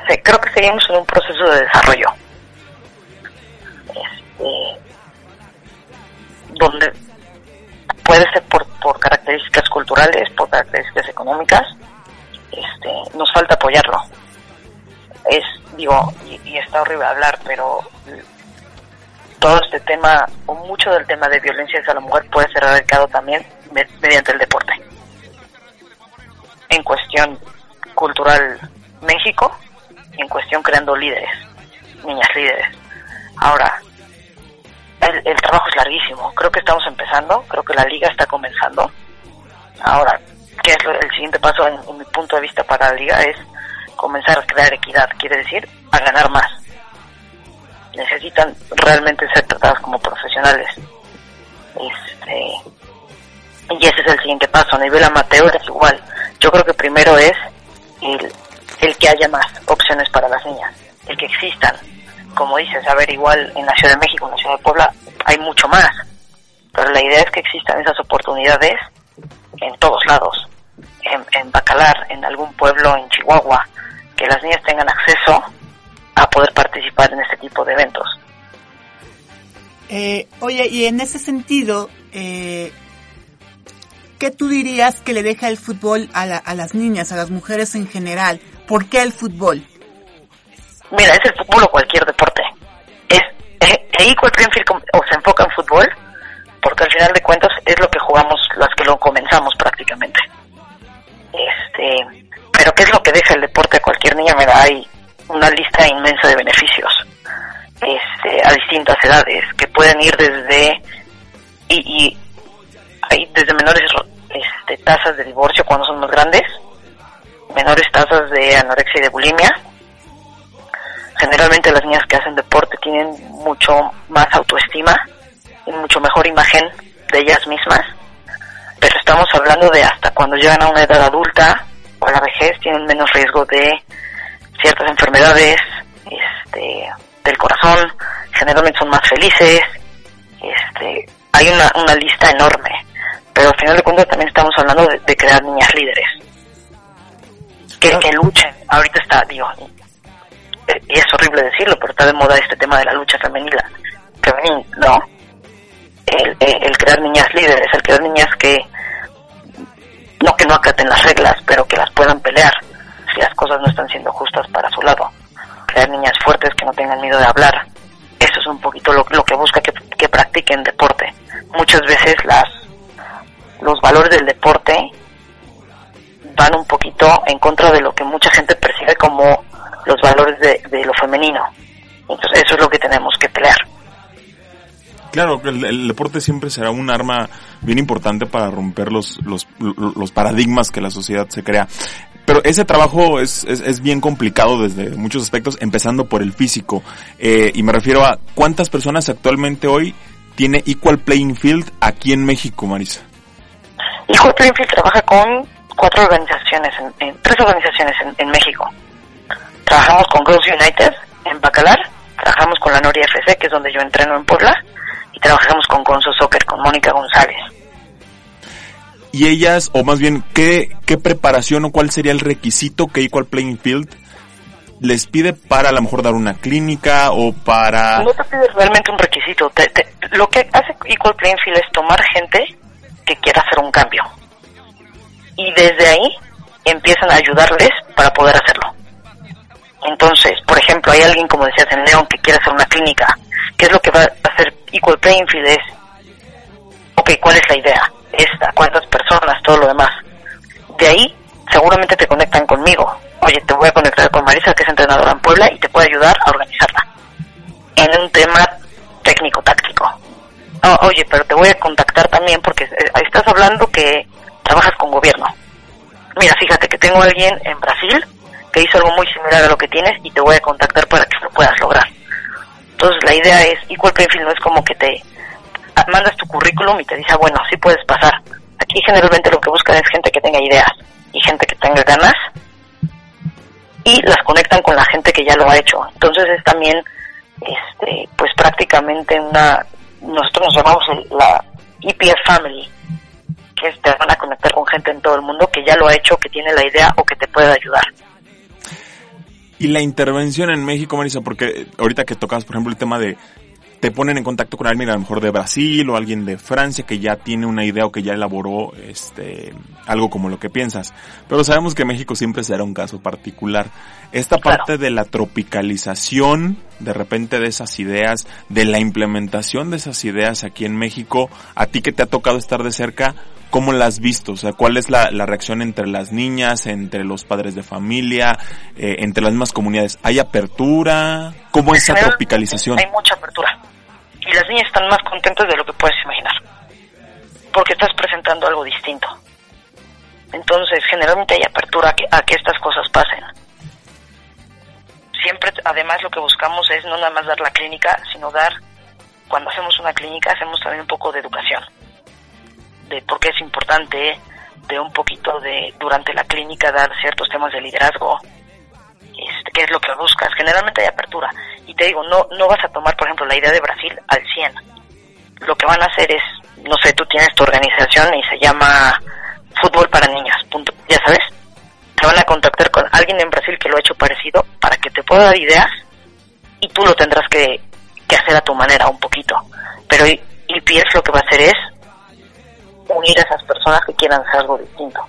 [SPEAKER 1] se- creo que seguimos en un proceso de desarrollo. Este, donde puede ser por, por características culturales, por características económicas, este, nos falta apoyarlo. Es, digo, y, está horrible hablar, pero todo este tema, o mucho del tema de violencia hacia la mujer puede ser erradicado también me- mediante el deporte. En cuestión cultural México, en cuestión creando líderes, niñas líderes. Ahora, el trabajo es larguísimo. Creo que estamos empezando, creo que la liga está comenzando. Ahora, ¿qué es el siguiente paso en, mi punto de vista para la liga? Es comenzar a crear equidad, quiere decir a ganar más. Necesitan realmente ser tratadas como profesionales. Este, y ese es el siguiente paso. A nivel amateur es igual. Yo creo que primero es el, el que haya más opciones para las niñas, el que existan. Como dices, a ver, igual en la Ciudad de México, en la Ciudad de Puebla, hay mucho más. Pero la idea es que existan esas oportunidades en todos lados. En, en Bacalar, en algún pueblo en Chihuahua, que las niñas tengan acceso a poder participar en este tipo de eventos.
[SPEAKER 5] Eh, oye, y en ese sentido, eh, ¿qué tú dirías que le deja el fútbol a, la- a las niñas, a las mujeres en general? ¿Por qué el fútbol?
[SPEAKER 1] Mira, es el fútbol o cualquier deporte. Es eh, Equal o se enfoca en fútbol porque al final de cuentas es lo que jugamos las que lo comenzamos prácticamente. Este, pero qué es lo que deja el deporte a cualquier niña, mira, hay una lista inmensa de beneficios. Este, a distintas edades que pueden ir desde y, y hay desde menores este, tasas de divorcio cuando son más grandes, menores tasas de anorexia y de bulimia, generalmente las niñas que hacen deporte tienen mucho más autoestima y mucho mejor imagen de ellas mismas, pero estamos hablando de hasta cuando llegan a una edad adulta o a la vejez tienen menos riesgo de ciertas enfermedades este, del corazón, generalmente son más felices, este, hay una, una lista enorme, pero al final de cuentas también estamos hablando de, de crear niñas líderes, que, que luchen, ahorita está, digo, y es horrible decirlo, pero está de moda este tema de la lucha femenina, femenil, ¿no? El crear niñas líderes, el crear niñas que no que no acaten las reglas, pero que las puedan pelear si las cosas no están siendo justas para su lado. Crear niñas fuertes que no tengan miedo de hablar. Eso es un poquito lo, lo que busca que, que practiquen deporte. Muchas veces las los valores del deporte van un poquito en contra de lo que mucha gente percibe como los valores de, de lo femenino. Entonces eso es lo que tenemos que pelear.
[SPEAKER 3] Claro, el, el deporte siempre será un arma bien importante para romper los, los, los paradigmas que la sociedad se crea. Pero ese trabajo es, es, bien complicado desde muchos aspectos, empezando por el físico. Eh, y me refiero a cuántas personas actualmente hoy tiene Equal Playing Field aquí en México, Marisa.
[SPEAKER 1] Equal Playing Field trabaja con cuatro organizaciones, en, tres organizaciones en, en México. Trabajamos con Girls United en Bacalar, trabajamos con la Noria FC, que es donde yo entreno en Puebla, y trabajamos con Gonzo Soccer, con Mónica González.
[SPEAKER 3] Y ellas, o más bien, ¿qué, qué preparación o cuál sería el requisito que Equal Playing Field les pide para a lo mejor dar una clínica o para...
[SPEAKER 1] No te pide realmente un requisito. Te, te, lo que hace Equal Playing Field es tomar gente que quiera hacer un cambio. Y desde ahí empiezan a ayudarles para poder hacerlo. Entonces, por ejemplo, ejemplo, hay alguien, como decías, en León que quiere hacer una clínica, ¿qué es lo que va a hacer Playing Field? Es, ok, ¿cuál es la idea? Esta, ¿cuántas personas? Todo lo demás. De ahí, seguramente te conectan conmigo. Oye, te voy a conectar con Marisa, que es entrenadora en Puebla, y te puede ayudar a organizarla. En un tema técnico-táctico. Oye, pero te voy a contactar también porque eh, estás hablando que trabajas con gobierno. Mira, fíjate que tengo alguien en Brasil que hizo algo muy similar a lo que tienes y te voy a contactar para que lo puedas lograr. Entonces la idea es, Equal Playing no es como que te ah, mandas tu currículum y te dice, ah, bueno, sí puedes pasar. Aquí generalmente lo que buscan es gente que tenga ideas y gente que tenga ganas y las conectan con la gente que ya lo ha hecho. Entonces es también, este, pues prácticamente una, nosotros nos llamamos la EPF Family, que es, te van a conectar con gente en todo el mundo que ya lo ha hecho, que tiene la idea o que te puede ayudar.
[SPEAKER 3] Y la intervención en México, Marisa, porque ahorita que tocas, por ejemplo, el tema de te ponen en contacto con alguien a lo mejor de Brasil o alguien de Francia que ya tiene una idea o que ya elaboró este algo como lo que piensas. Pero sabemos que México siempre será un caso particular. Esta
[SPEAKER 1] Claro.
[SPEAKER 3] parte de la tropicalización, de repente de esas ideas, de la implementación de esas ideas aquí en México, a ti que te ha tocado estar de cerca, ¿cómo la has visto? O sea, ¿cuál es la, la reacción entre las niñas, entre los padres de familia, eh, entre las mismas comunidades? ¿Hay apertura? ¿Cómo es esa tropicalización?
[SPEAKER 1] Hay mucha apertura. Y las niñas están más contentas de lo que puedes imaginar. Porque estás presentando algo distinto. Entonces, generalmente hay apertura a que, a que estas cosas pasen. Siempre, además, lo que buscamos es no nada más dar la clínica, sino dar, cuando hacemos una clínica, hacemos también un poco de educación. De por qué es importante, de un poquito de, durante la clínica, dar ciertos temas de liderazgo, este, qué es lo que buscas. Generalmente hay apertura. Y te digo, no, no vas a tomar, por ejemplo, la idea de Brasil al 100. Lo que van a hacer es, no sé, tú tienes tu organización y se llama Fútbol para Niñas, punto. Ya sabes, te van a contactar con alguien en Brasil que lo ha hecho parecido para que te pueda dar ideas y tú lo tendrás que, que hacer a tu manera un poquito. Pero IPF lo que va a hacer es unir a esas personas que quieran hacer algo distinto.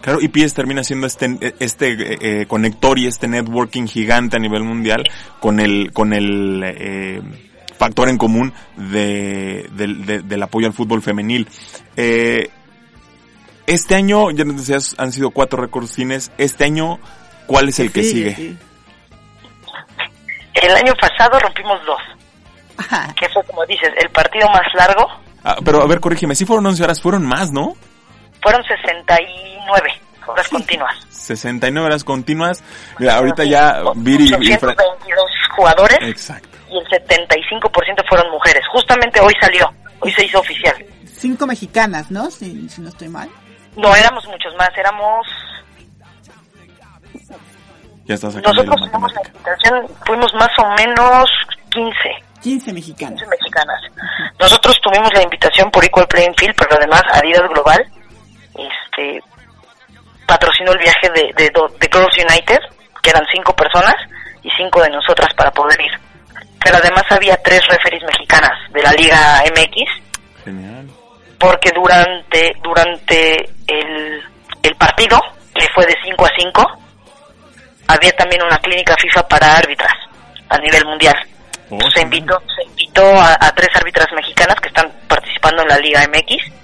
[SPEAKER 3] Claro, IPS termina siendo este, este eh, eh, conector y este networking gigante a nivel mundial con el, con el eh, factor en común de, del- de- del apoyo al fútbol femenil. Eh, este año, ya nos decías, han sido cuatro récords cines. Este año, ¿cuál es el que sigue?
[SPEAKER 5] sí.
[SPEAKER 1] El año pasado rompimos dos,
[SPEAKER 5] Ajá.
[SPEAKER 1] que fue como dices, el partido más largo
[SPEAKER 3] Ah, pero a ver, corrígeme, sí fueron 11 horas, fueron más, ¿no?
[SPEAKER 1] Fueron 69 horas continuas.
[SPEAKER 3] 69 horas continuas. Mira, ahorita ya Viri y Fra-
[SPEAKER 1] 822 jugadores
[SPEAKER 3] Exacto.
[SPEAKER 1] y el 75% fueron mujeres. Justamente hoy salió, hoy se hizo oficial.
[SPEAKER 5] Cinco mexicanas, ¿no? Si, si no estoy mal.
[SPEAKER 1] No éramos muchos más, éramos...
[SPEAKER 3] Ya está sacando ahí la
[SPEAKER 1] Nosotros fuimos la fuimos más o menos 15,
[SPEAKER 5] 15 mexicanas.
[SPEAKER 1] 15 mexicanas. Nosotros tuvimos la invitación por Equal Playing Field, pero además Adidas Global este, patrocinó el viaje de, de, Girls United, que eran cinco personas y cinco de nosotras para poder ir. Pero además había tres referees mexicanas de la Liga MX,
[SPEAKER 3] Genial.
[SPEAKER 1] porque durante durante el, el partido, que fue de 5 a 5, había también una clínica FIFA para árbitras a nivel mundial.
[SPEAKER 3] Oh,
[SPEAKER 1] se
[SPEAKER 3] sí.
[SPEAKER 1] invitó, se invitó a, a tres árbitras mexicanas que están participando en la Liga MX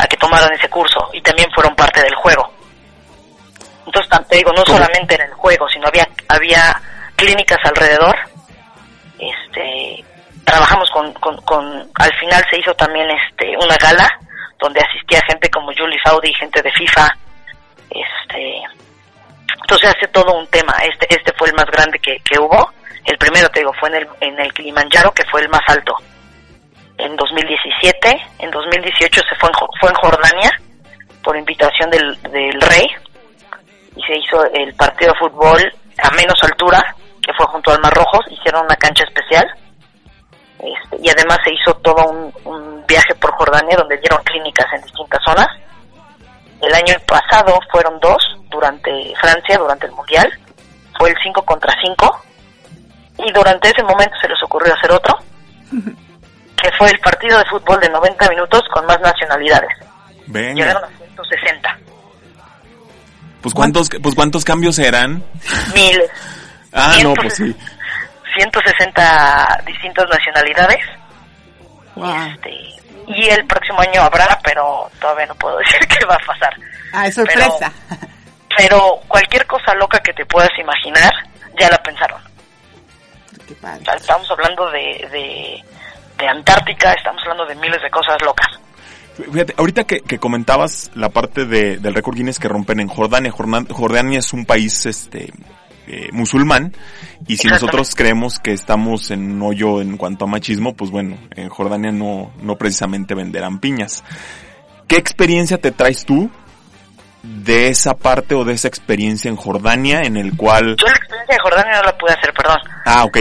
[SPEAKER 1] a que tomaran ese curso y también fueron parte del juego. Entonces, te digo, no
[SPEAKER 3] ¿Cómo?
[SPEAKER 1] solamente en el juego, sino había había clínicas alrededor. Este, trabajamos con, con, con al final se hizo también este una gala donde asistía gente como Julie Faudi, gente de FIFA. Este, entonces hace todo un tema. Este este fue el más grande que, que hubo. El primero, te digo, fue en el, en el Kilimanjaro, que fue el más alto. En 2017, en 2018 se fue en, fue en Jordania, por invitación del, del rey, y se hizo el partido de fútbol a menos altura, que fue junto al Mar Rojo, hicieron una cancha especial, este, y además se hizo todo un, un viaje por Jordania, donde dieron clínicas en distintas zonas. El año pasado fueron dos, durante Francia, durante el Mundial, fue el 5 contra 5, y durante ese momento se les ocurrió hacer otro, que fue el partido de fútbol de 90 minutos con más nacionalidades.
[SPEAKER 3] Venga.
[SPEAKER 1] Llegaron a 160.
[SPEAKER 3] Pues cuántos, pues cuántos cambios eran.
[SPEAKER 1] Mil.
[SPEAKER 3] Ah, no, pues sí.
[SPEAKER 1] 160 distintas nacionalidades.
[SPEAKER 5] Wow.
[SPEAKER 1] Este, y el próximo año habrá, pero todavía no puedo decir qué va a pasar.
[SPEAKER 5] Ah, es sorpresa.
[SPEAKER 1] Pero cualquier cosa loca que te puedas imaginar, ya la pensaron.
[SPEAKER 5] Qué padre.
[SPEAKER 1] O sea, estamos hablando de, de, de Antártica, estamos hablando de miles de cosas locas.
[SPEAKER 3] Fíjate, ahorita que, que comentabas la parte de, del récord Guinness que rompen en Jordania, Jordan- Jordania es un país este eh, musulmán y si nosotros creemos que estamos en un hoyo en cuanto a machismo, pues bueno, en Jordania no, no precisamente venderán piñas. ¿Qué experiencia te traes tú de esa parte o de esa experiencia en Jordania en el cual...
[SPEAKER 1] Yo la experiencia de Jordania no la pude hacer, perdón.
[SPEAKER 3] Ah, ok.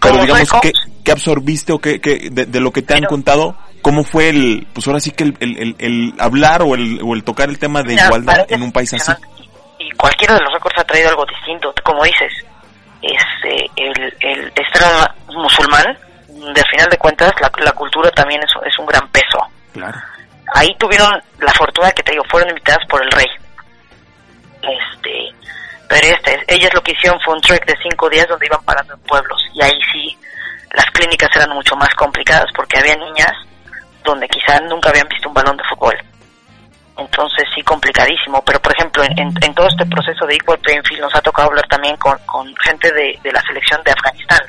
[SPEAKER 3] Pero
[SPEAKER 1] Como
[SPEAKER 3] digamos,
[SPEAKER 1] soy
[SPEAKER 3] ¿qué, absorbiste o qué, qué- de, de lo que te han contado? ¿Cómo fue el, pues ahora sí que el, el, el- el hablar o el, o el tocar el tema de igualdad en un país así?
[SPEAKER 1] Y cualquiera de los récords ha traído algo distinto, como dices. Es eh, el, el extremo musulmán, de final de cuentas, la, la cultura también es, es un gran peso.
[SPEAKER 3] Claro.
[SPEAKER 1] Ahí tuvieron la fortuna que te digo, fueron invitadas por el rey. Este, pero este, ellas lo que hicieron fue un trek de cinco días donde iban parando en pueblos y ahí sí las clínicas eran mucho más complicadas porque había niñas donde quizá nunca habían visto un balón de fútbol. Entonces sí, complicadísimo. Pero por ejemplo, en, en- en todo este proceso de Equal Playing Field nos ha tocado hablar también con, con gente de, de la selección de Afganistán.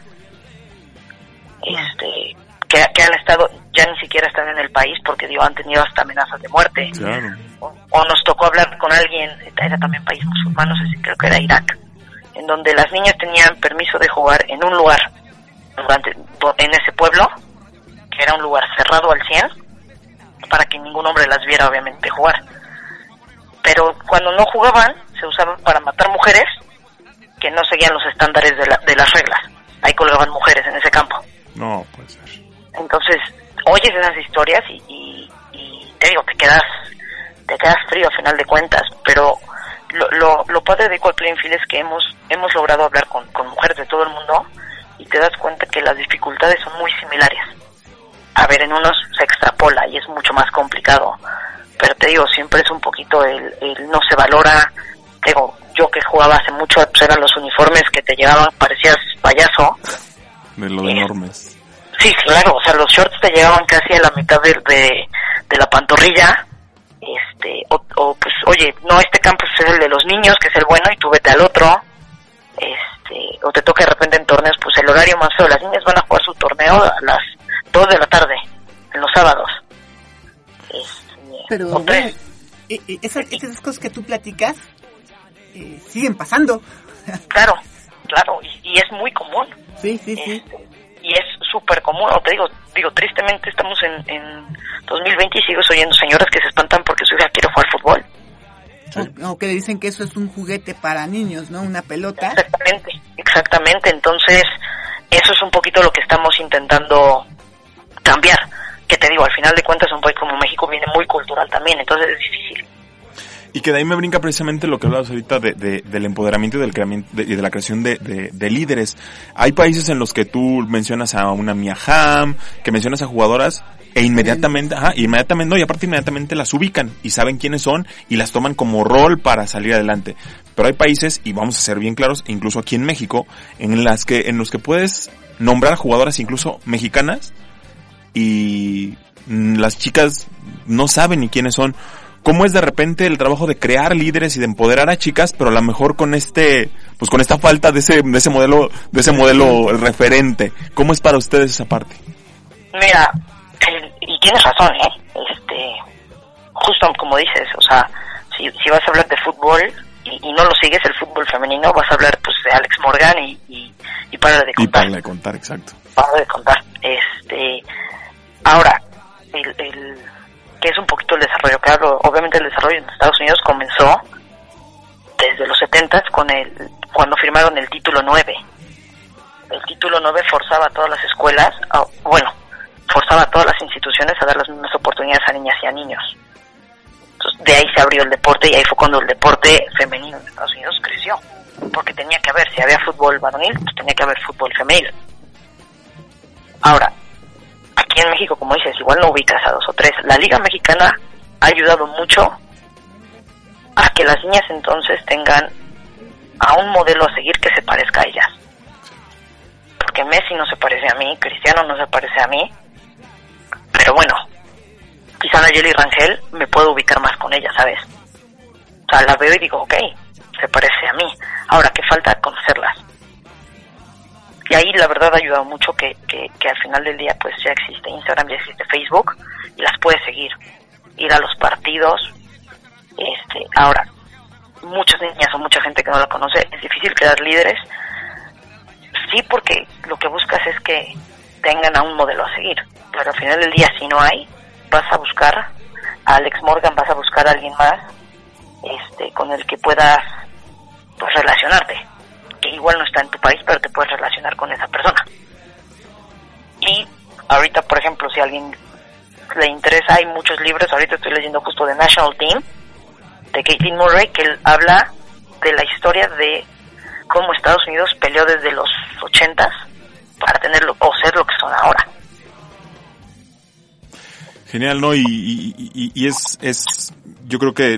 [SPEAKER 1] Este, que, que han estado, ya ni siquiera están en el país porque digo, han tenido hasta amenazas de muerte
[SPEAKER 3] Claro.
[SPEAKER 1] o, o nos tocó hablar con alguien, era también país musulmán, no sé si creo que era Irak, en donde las niñas tenían permiso de jugar en un lugar, durante, en ese pueblo, que era un lugar cerrado al 100, para que ningún hombre las viera obviamente jugar. Pero cuando no jugaban, se usaban para matar mujeres que no seguían los estándares de, la- de las reglas. Ahí colgaban mujeres en ese campo.
[SPEAKER 3] No, puede ser.
[SPEAKER 1] Entonces, oyes esas historias y, y, y te digo, te quedas, te quedas frío a final de cuentas, pero lo, lo, lo padre de Equal Playing Field es que hemos, hemos logrado hablar con, te das cuenta que las dificultades son muy similares. A ver, en unos se extrapola y es mucho más complicado, pero te digo, siempre es un poquito el, el no se valora, te digo, yo que jugaba hace mucho, pues eran los uniformes que te llevaban, parecías payaso,
[SPEAKER 3] De lo de
[SPEAKER 1] Sí.
[SPEAKER 3] enormes.
[SPEAKER 1] Sí, claro, o sea, los shorts te llegaban casi a la mitad de, de, de la pantorrilla, este, o, o, pues, oye, no, este campus es el de los niños, que es el bueno, y tú vete al otro, este, o te toca de repente en torneos, pues el horario más feo, las niñas van a jugar su torneo a las 2 de la tarde, en los sábados. Este,
[SPEAKER 5] Pero
[SPEAKER 1] o
[SPEAKER 5] bueno,
[SPEAKER 1] tres.
[SPEAKER 5] eh, eh, esas, esas cosas que tú platicas eh, siguen pasando.
[SPEAKER 1] Claro, claro, y, y es muy común.
[SPEAKER 5] Sí, sí, sí.
[SPEAKER 1] Este, y es súper común, o te digo, digo, tristemente estamos en, en 2020 y sigo oyendo señoras que se espantan porque su hija quiere jugar fútbol.
[SPEAKER 5] O, o que dicen que eso es un juguete para niños, ¿no? Una pelota.
[SPEAKER 1] Exactamente, exactamente. Entonces, eso es un poquito lo que estamos intentando cambiar. Que te digo, al final de cuentas, un país como México viene muy cultural también, entonces es difícil.
[SPEAKER 3] Y que de ahí me brinca precisamente lo que hablabas ahorita de, de- del empoderamiento y del creamiento- de, y de la creación de, de- de líderes. Hay países en los que tú mencionas a una Mia Hamm, que mencionas a jugadoras e inmediatamente, ajá, inmediatamente, no, y aparte inmediatamente las ubican y saben quiénes son y las toman como rol para salir adelante. Pero hay países, y vamos a ser bien claros, incluso aquí en México, en las que, en los que puedes nombrar jugadoras incluso mexicanas y mm, las chicas no saben ni quiénes son. ¿Cómo es de repente el trabajo de crear líderes y de empoderar a chicas, pero a lo mejor con este, pues con esta falta de ese, de ese modelo, de ese modelo referente? ¿Cómo es para ustedes esa parte?
[SPEAKER 1] Mira, el- y tienes razón, ¿eh? Este, justo como dices, o sea, si, si vas a hablar de fútbol y, y no lo sigues el fútbol femenino, vas a hablar pues de Alex Morgan y, y, y para de
[SPEAKER 3] Y
[SPEAKER 1] contar.
[SPEAKER 3] para de contar, exacto.
[SPEAKER 1] Paro de contar. Este, ahora, el, el, es un poquito el desarrollo hablo, obviamente el desarrollo en Estados Unidos comenzó desde los 70 con el, cuando firmaron el título 9. El título 9 forzaba a todas las escuelas, bueno, forzaba a todas las instituciones a dar las mismas oportunidades a niñas y a niños. Entonces, de ahí se abrió el deporte y ahí fue cuando el deporte femenino en Estados Unidos creció. Porque tenía que haber, si había fútbol varonil, pues tenía que haber fútbol femenil. Ahora, aquí en México, como dices, igual no ubicas a dos o tres. La Liga Mexicana ha ayudado mucho a que las niñas entonces tengan a un modelo a seguir que se parezca a ellas. Porque Messi no se parece a mí, Cristiano no se parece a mí, pero bueno, quizá Nayeli Rangel me puedo ubicar más con ella, ¿sabes? O sea, la veo y digo, ok, se parece a mí. Ahora, que falta conocerlas. Y ahí la verdad ha ayudado mucho que, que, al final del día pues ya existe Instagram, ya existe Facebook y las puedes seguir. Ir a los partidos. Este, ahora, muchas niñas o mucha gente que no la conoce, es difícil crear líderes. Sí, porque lo que buscas es que tengan a un modelo a seguir. Pero al final del día, si no hay, vas a buscar a Alex Morgan, vas a buscar a alguien más este, con el que puedas pues relacionarte que igual no está en tu país pero te puedes relacionar con esa persona y ahorita por ejemplo si a alguien le interesa hay muchos libros ahorita estoy leyendo justo de National Team de Caitlin Murray que habla de la historia de cómo Estados Unidos peleó desde los ochentas para tenerlo o ser lo que son ahora
[SPEAKER 3] Genial, ¿no? Y, y, y, y es, es, yo creo que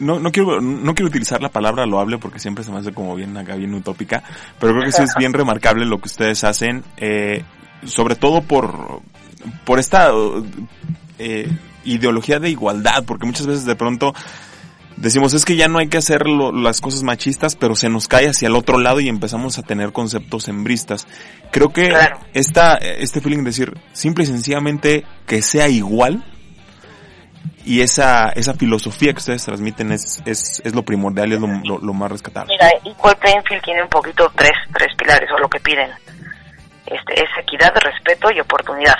[SPEAKER 3] no, no quiero, no quiero utilizar la palabra loable porque siempre se me hace como bien acá, bien utópica, pero creo que sí es bien remarcable lo que ustedes hacen, eh, sobre todo por, por esta eh, ideología de igualdad, porque muchas veces de pronto decimos es que ya no hay que hacer lo, las cosas machistas, pero se nos cae hacia el otro lado y empezamos a tener conceptos hembristas. Creo que
[SPEAKER 1] Claro.
[SPEAKER 3] esta, este feeling de decir simple y sencillamente que sea igual y esa, esa filosofía que ustedes transmiten es, es, es lo primordial es lo, más rescatable.
[SPEAKER 1] Mira, Equal Playing tiene un poquito tres, tres pilares o lo que piden. Este, es equidad, respeto y oportunidad.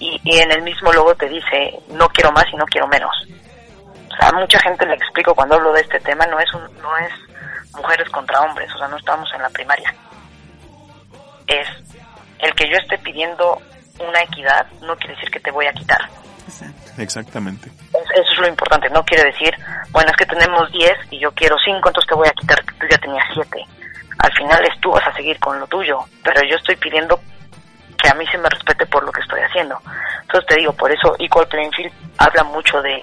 [SPEAKER 1] Y, y en el mismo logo te dice, no quiero más y no quiero menos. O sea, a mucha gente le explico cuando hablo de este tema, no es, un, no es mujeres contra hombres, o sea, no estamos en la primaria. Es el que yo esté pidiendo una equidad no quiere decir que te voy a quitar.
[SPEAKER 5] Exacto.
[SPEAKER 3] Exactamente.
[SPEAKER 1] Es- Eso es lo importante, no quiere decir, bueno, es que tenemos 10 y yo quiero 5, entonces te voy a quitar que tú ya tenías 7. Al final es tú vas a seguir con lo tuyo, pero yo estoy pidiendo que a mí se me respete por lo que estoy haciendo. Entonces te digo, por eso Equal Playing Field habla mucho de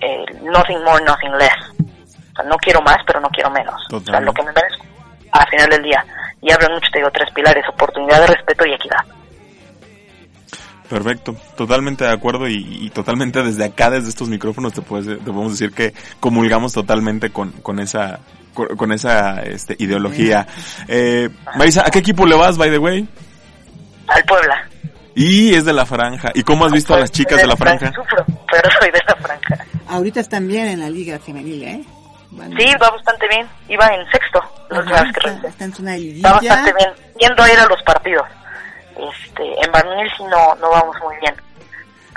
[SPEAKER 1] eh, nothing more, nothing less. O sea, no quiero más, pero no quiero menos. O sea, lo que me merezco al final del día. Y hablan mucho, te digo, tres pilares, oportunidad, respeto y equidad.
[SPEAKER 3] Perfecto, totalmente de acuerdo y, y totalmente desde acá, desde estos micrófonos, te, puedes, te podemos decir que comulgamos totalmente con, con esa con, con esa este, ideología. Eh, Marisa, ¿a qué equipo le vas, by the way?
[SPEAKER 1] Al Puebla.
[SPEAKER 3] Y es de la franja. ¿Y cómo has visto a las chicas de la franja?
[SPEAKER 1] Sufro, pero soy de la franja.
[SPEAKER 5] Ahorita están bien en la liga femenil, ¿eh? Van-
[SPEAKER 1] Sí, va bastante bien. Iba en sexto,
[SPEAKER 5] Ajá,
[SPEAKER 1] vez que
[SPEAKER 5] está, está en zona de
[SPEAKER 1] Va bastante bien. Yendo a ir a los partidos. Este, en varonil sí no, no vamos muy bien.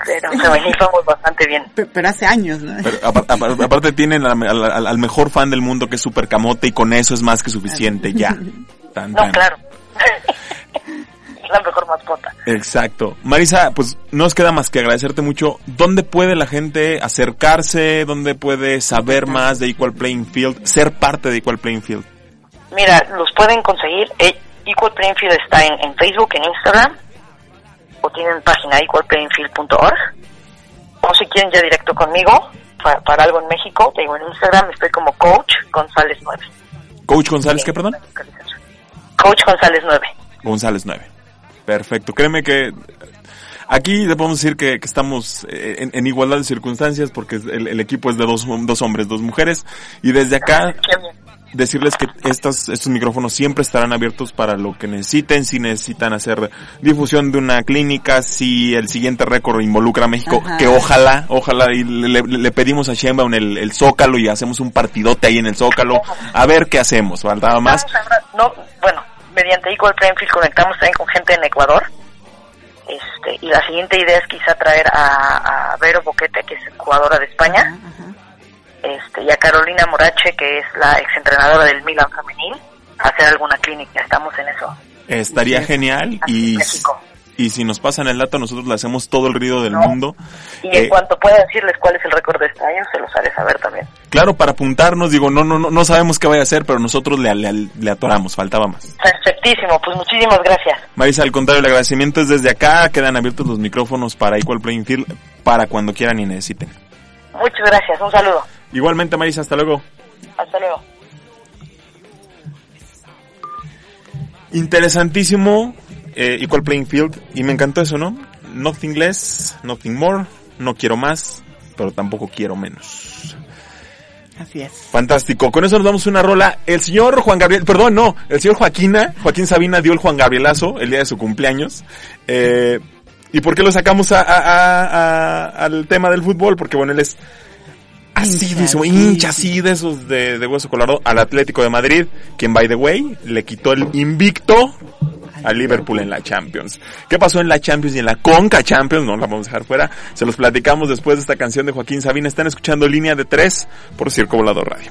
[SPEAKER 1] Pero en femenil vamos bastante bien.
[SPEAKER 5] Pe- Pero hace años, ¿no?
[SPEAKER 3] Pero apar- apar- aparte tienen al, al- al mejor fan del mundo que es Super Camote y con eso es más que suficiente, ya. Tan,
[SPEAKER 1] No,
[SPEAKER 3] tan.
[SPEAKER 1] claro. es la mejor mascota.
[SPEAKER 3] Exacto. Marisa, pues no nos queda más que agradecerte mucho. ¿Dónde puede la gente acercarse? ¿Dónde puede saber más de Equal Playing Field? Ser parte de Equal Playing Field.
[SPEAKER 1] Mira, los pueden conseguir. Equal Playing Field está en, en Facebook, en Instagram, o tienen página equalplayingfield.org. O si quieren ya directo conmigo, para, para algo en México, te digo en Instagram, estoy como Coach González 9.
[SPEAKER 3] Coach González, ¿qué perdón?
[SPEAKER 1] Coach González 9.
[SPEAKER 3] González 9. Perfecto. Créeme que aquí le podemos decir que, que estamos eh, en, en igualdad de circunstancias porque el, el equipo es de dos, dos hombres, dos mujeres. Y desde acá. Decirles que estos, estos micrófonos siempre estarán abiertos para lo que necesiten, si necesitan hacer difusión de una clínica, si el siguiente récord involucra a México,
[SPEAKER 5] Ajá.
[SPEAKER 3] que ojalá, ojalá, y le, le- le pedimos a Sheinbaum el, el Zócalo y hacemos un partidote ahí en el Zócalo, a ver qué hacemos, faltaba más.
[SPEAKER 1] No, bueno, mediante Equal Playing Field conectamos también con gente en Ecuador. Este, y la siguiente idea es quizá traer a, a Vero Boquete, que es jugadora de España,
[SPEAKER 5] Ajá, ajá.
[SPEAKER 1] Este, y a Carolina Morache, que es la exentrenadora del Milan femenil, hacer alguna clínica. Estamos en eso.
[SPEAKER 3] Estaría genial y, y si nos pasan el dato nosotros le hacemos todo el ruido del
[SPEAKER 1] No.
[SPEAKER 3] mundo.
[SPEAKER 1] Y en
[SPEAKER 3] Eh,
[SPEAKER 1] cuanto pueda decirles cuál es el récord de este año, se los haré saber también.
[SPEAKER 3] Claro, para apuntarnos, digo, no, no, no, no sabemos qué vaya a hacer, pero nosotros le, le, le atoramos, faltaba más.
[SPEAKER 1] Perfectísimo, pues muchísimas gracias.
[SPEAKER 3] Marisa, al contrario, el agradecimiento es desde acá, quedan abiertos los micrófonos para Equal Playing Field para cuando quieran y necesiten.
[SPEAKER 1] Muchas gracias, un saludo.
[SPEAKER 3] Igualmente, Marisa, hasta luego.
[SPEAKER 1] Hasta luego.
[SPEAKER 3] Interesantísimo, eh, Equal Playing Field, y me encantó eso, ¿no? Nothing less, nothing more, no quiero más, pero tampoco quiero menos.
[SPEAKER 5] Así es.
[SPEAKER 3] Fantástico. Con eso nos damos una rola. El señor Juan Gabriel, perdón, no, el señor Joaquina, Joaquín Sabina dio el Juan Gabrielazo el día de su cumpleaños. Eh, ¿Y por qué lo sacamos a, a- a- a- al tema del fútbol? Porque bueno, él es asidísimo,
[SPEAKER 5] Hincha,
[SPEAKER 3] hincha
[SPEAKER 5] sí,
[SPEAKER 3] así de esos de, de hueso colorado al Atlético de Madrid, quien by the way le quitó el invicto a Liverpool en la Champions. ¿Qué pasó en la Champions y en la Conca Champions? No la vamos a dejar fuera. Se los platicamos después de esta canción de Joaquín Sabina. Están escuchando Línea de Tres por Circo Volador Radio.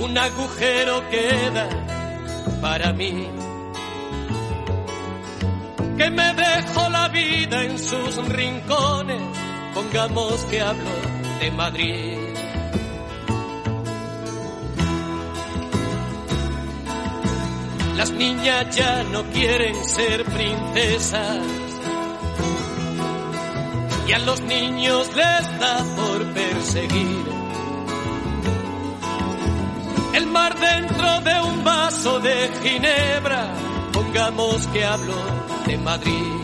[SPEAKER 7] un agujero queda para mí. Que me dejo la vida en sus rincones, pongamos que hablo de Madrid. Las niñas ya no quieren ser princesas y a los niños les da por perseguir dentro de un vaso de ginebra, pongamos que hablo de Madrid.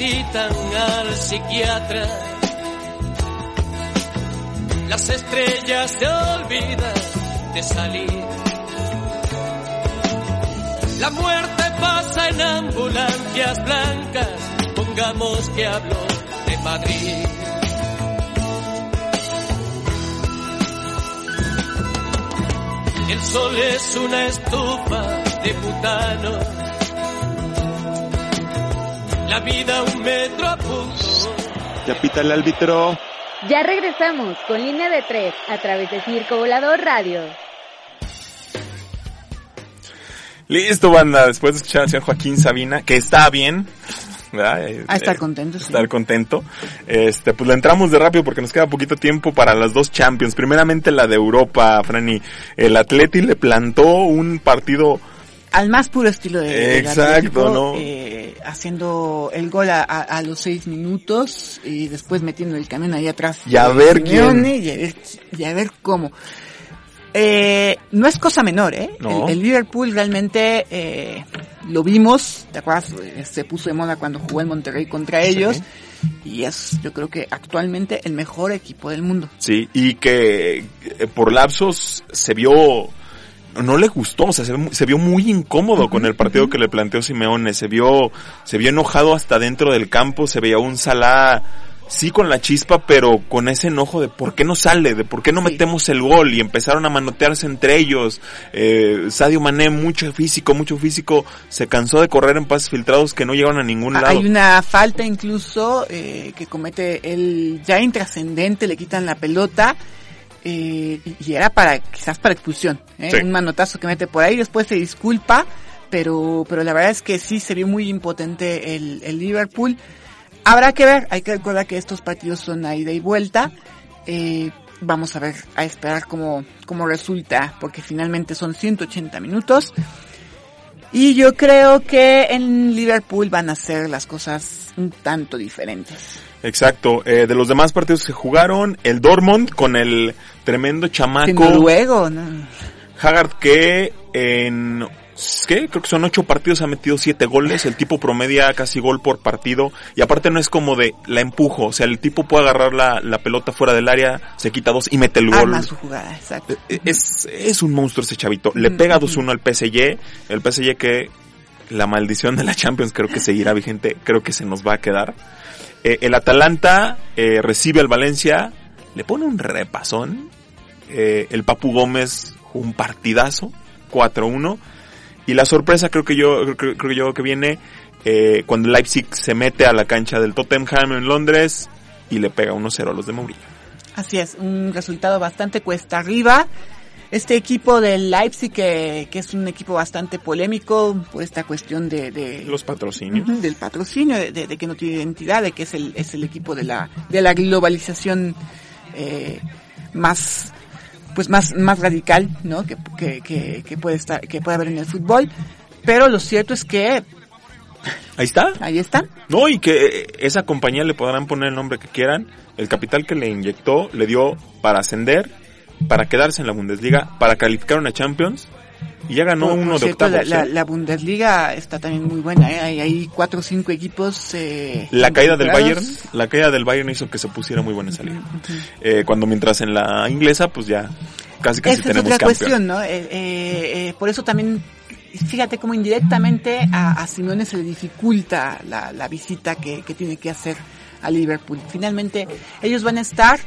[SPEAKER 7] Visitan al psiquiatra. Las estrellas se olvidan de salir. La muerte pasa en ambulancias blancas. Pongamos que hablo de Madrid. El sol es una estufa de butano la vida un metro a punto.
[SPEAKER 3] Ya pita el árbitro.
[SPEAKER 4] Ya regresamos con línea de tres a través de Circo Volador Radio.
[SPEAKER 3] Listo, banda. Después de escuchar al señor Joaquín Sabina, que está bien. ¿verdad? Eh,
[SPEAKER 5] A estar
[SPEAKER 3] eh,
[SPEAKER 5] contento, sí.
[SPEAKER 3] Estar contento. Este, pues le entramos de rápido porque nos queda poquito tiempo para las dos Champions. Primeramente la de Europa, Franny. El Atleti le plantó un partido
[SPEAKER 5] Al más puro estilo de
[SPEAKER 3] Exacto, ¿no?
[SPEAKER 5] eh, haciendo el gol a, a- a los seis minutos y después metiendo el camión ahí atrás.
[SPEAKER 3] Y a ver
[SPEAKER 5] Simeone Y a ver, y a ver cómo. Eh, no es cosa menor, ¿eh?
[SPEAKER 3] No.
[SPEAKER 5] El, el Liverpool realmente eh, lo vimos, ¿te acuerdas? Eh, Se puso de moda cuando jugó en Monterrey contra ellos. Y es, yo creo que actualmente el mejor equipo del mundo.
[SPEAKER 3] Sí, y que eh, por lapsos se vio, no le gustó, o sea, se, se vio muy incómodo con el partido que le planteó Simeone, se vio, se vio enojado hasta dentro del campo, se veía un Salah, sí con la chispa, pero con ese enojo de por qué no sale, de por qué no
[SPEAKER 5] Sí.
[SPEAKER 3] metemos el gol, y empezaron a manotearse entre ellos, eh, Sadio Mané, mucho físico, mucho físico, se cansó de correr en pases filtrados que no llegaron a ningún
[SPEAKER 5] Ah,
[SPEAKER 3] lado.
[SPEAKER 5] Hay una falta incluso eh, que comete el ya intrascendente, le quitan la pelota eh, y era para quizás para expulsión, ¿eh?
[SPEAKER 3] Sí.
[SPEAKER 5] un manotazo que mete por ahí, después se disculpa, pero pero la verdad es que sí se vio muy impotente el, el Liverpool. Habrá que ver, hay que recordar que estos partidos son a ida y vuelta. Eh, vamos a ver, a esperar cómo, cómo resulta, porque finalmente son 180 minutos. Y yo creo que en Liverpool van a hacer las cosas un tanto diferentes.
[SPEAKER 3] Exacto. Eh, de los demás partidos que jugaron, el Dortmund con el tremendo
[SPEAKER 5] En
[SPEAKER 3] chamaco
[SPEAKER 5] Noruego, ¿no?
[SPEAKER 3] Haggard que en ¿qué? Creo que son ocho partidos ha metido siete goles, el tipo promedia casi gol por partido y aparte no es como de la empujo, o sea, el tipo puede agarrar la, la pelota fuera del área, se quita dos y mete el gol.
[SPEAKER 5] Arma su jugada, exacto.
[SPEAKER 3] Eh, Es, es un monstruo ese chavito. Le pega 2-1 al PSG, el PSG que la maldición de la Champions creo que seguirá vigente, creo que se nos va a quedar. Eh, el Atalanta eh, recibe al Valencia, le pone un repasón. Eh, el Papu Gómez un partidazo, 4-1. Y la sorpresa creo que yo, creo, creo yo que viene eh, cuando Leipzig se mete a la cancha del Tottenham en Londres y le pega 1-0 a los de Mourinho.
[SPEAKER 5] Así es, un resultado bastante cuesta arriba. Este equipo del Leipzig, que, que es un equipo bastante polémico por esta cuestión de, de-
[SPEAKER 3] Los patrocinios.
[SPEAKER 5] Del patrocinio, de, de- de que no tiene identidad, de que es el, es el equipo de la, de la globalización eh, más pues más, más radical, ¿no? Que, que, que, que puede estar, que puede haber en el fútbol. Pero lo cierto es que
[SPEAKER 3] Ahí está.
[SPEAKER 5] ahí está.
[SPEAKER 3] No, y que eh, esa compañía le podrán poner el nombre que quieran. El capital que le inyectó le dio para ascender, para quedarse en la Bundesliga, para calificar una Champions. Y ya ganó
[SPEAKER 5] Por- por
[SPEAKER 3] uno de
[SPEAKER 5] cierto,
[SPEAKER 3] octavos.
[SPEAKER 5] La, la-
[SPEAKER 3] ¿eh?
[SPEAKER 5] la Bundesliga está también muy buena, ¿eh? Hay, hay cuatro o cinco equipos. Eh,
[SPEAKER 3] La caída del Bayern, la caída del Bayern hizo que se pusiera muy buena esa liga. Eh, cuando mientras en la inglesa, pues ya casi casi
[SPEAKER 5] Esa es
[SPEAKER 3] tenemos
[SPEAKER 5] otra
[SPEAKER 3] campeón.
[SPEAKER 5] cuestión, ¿no? Eh, eh, por eso también, fíjate cómo indirectamente a, a Simeone se le dificulta la, la visita que, que tiene que hacer a Liverpool. Finalmente, ellos van a estar,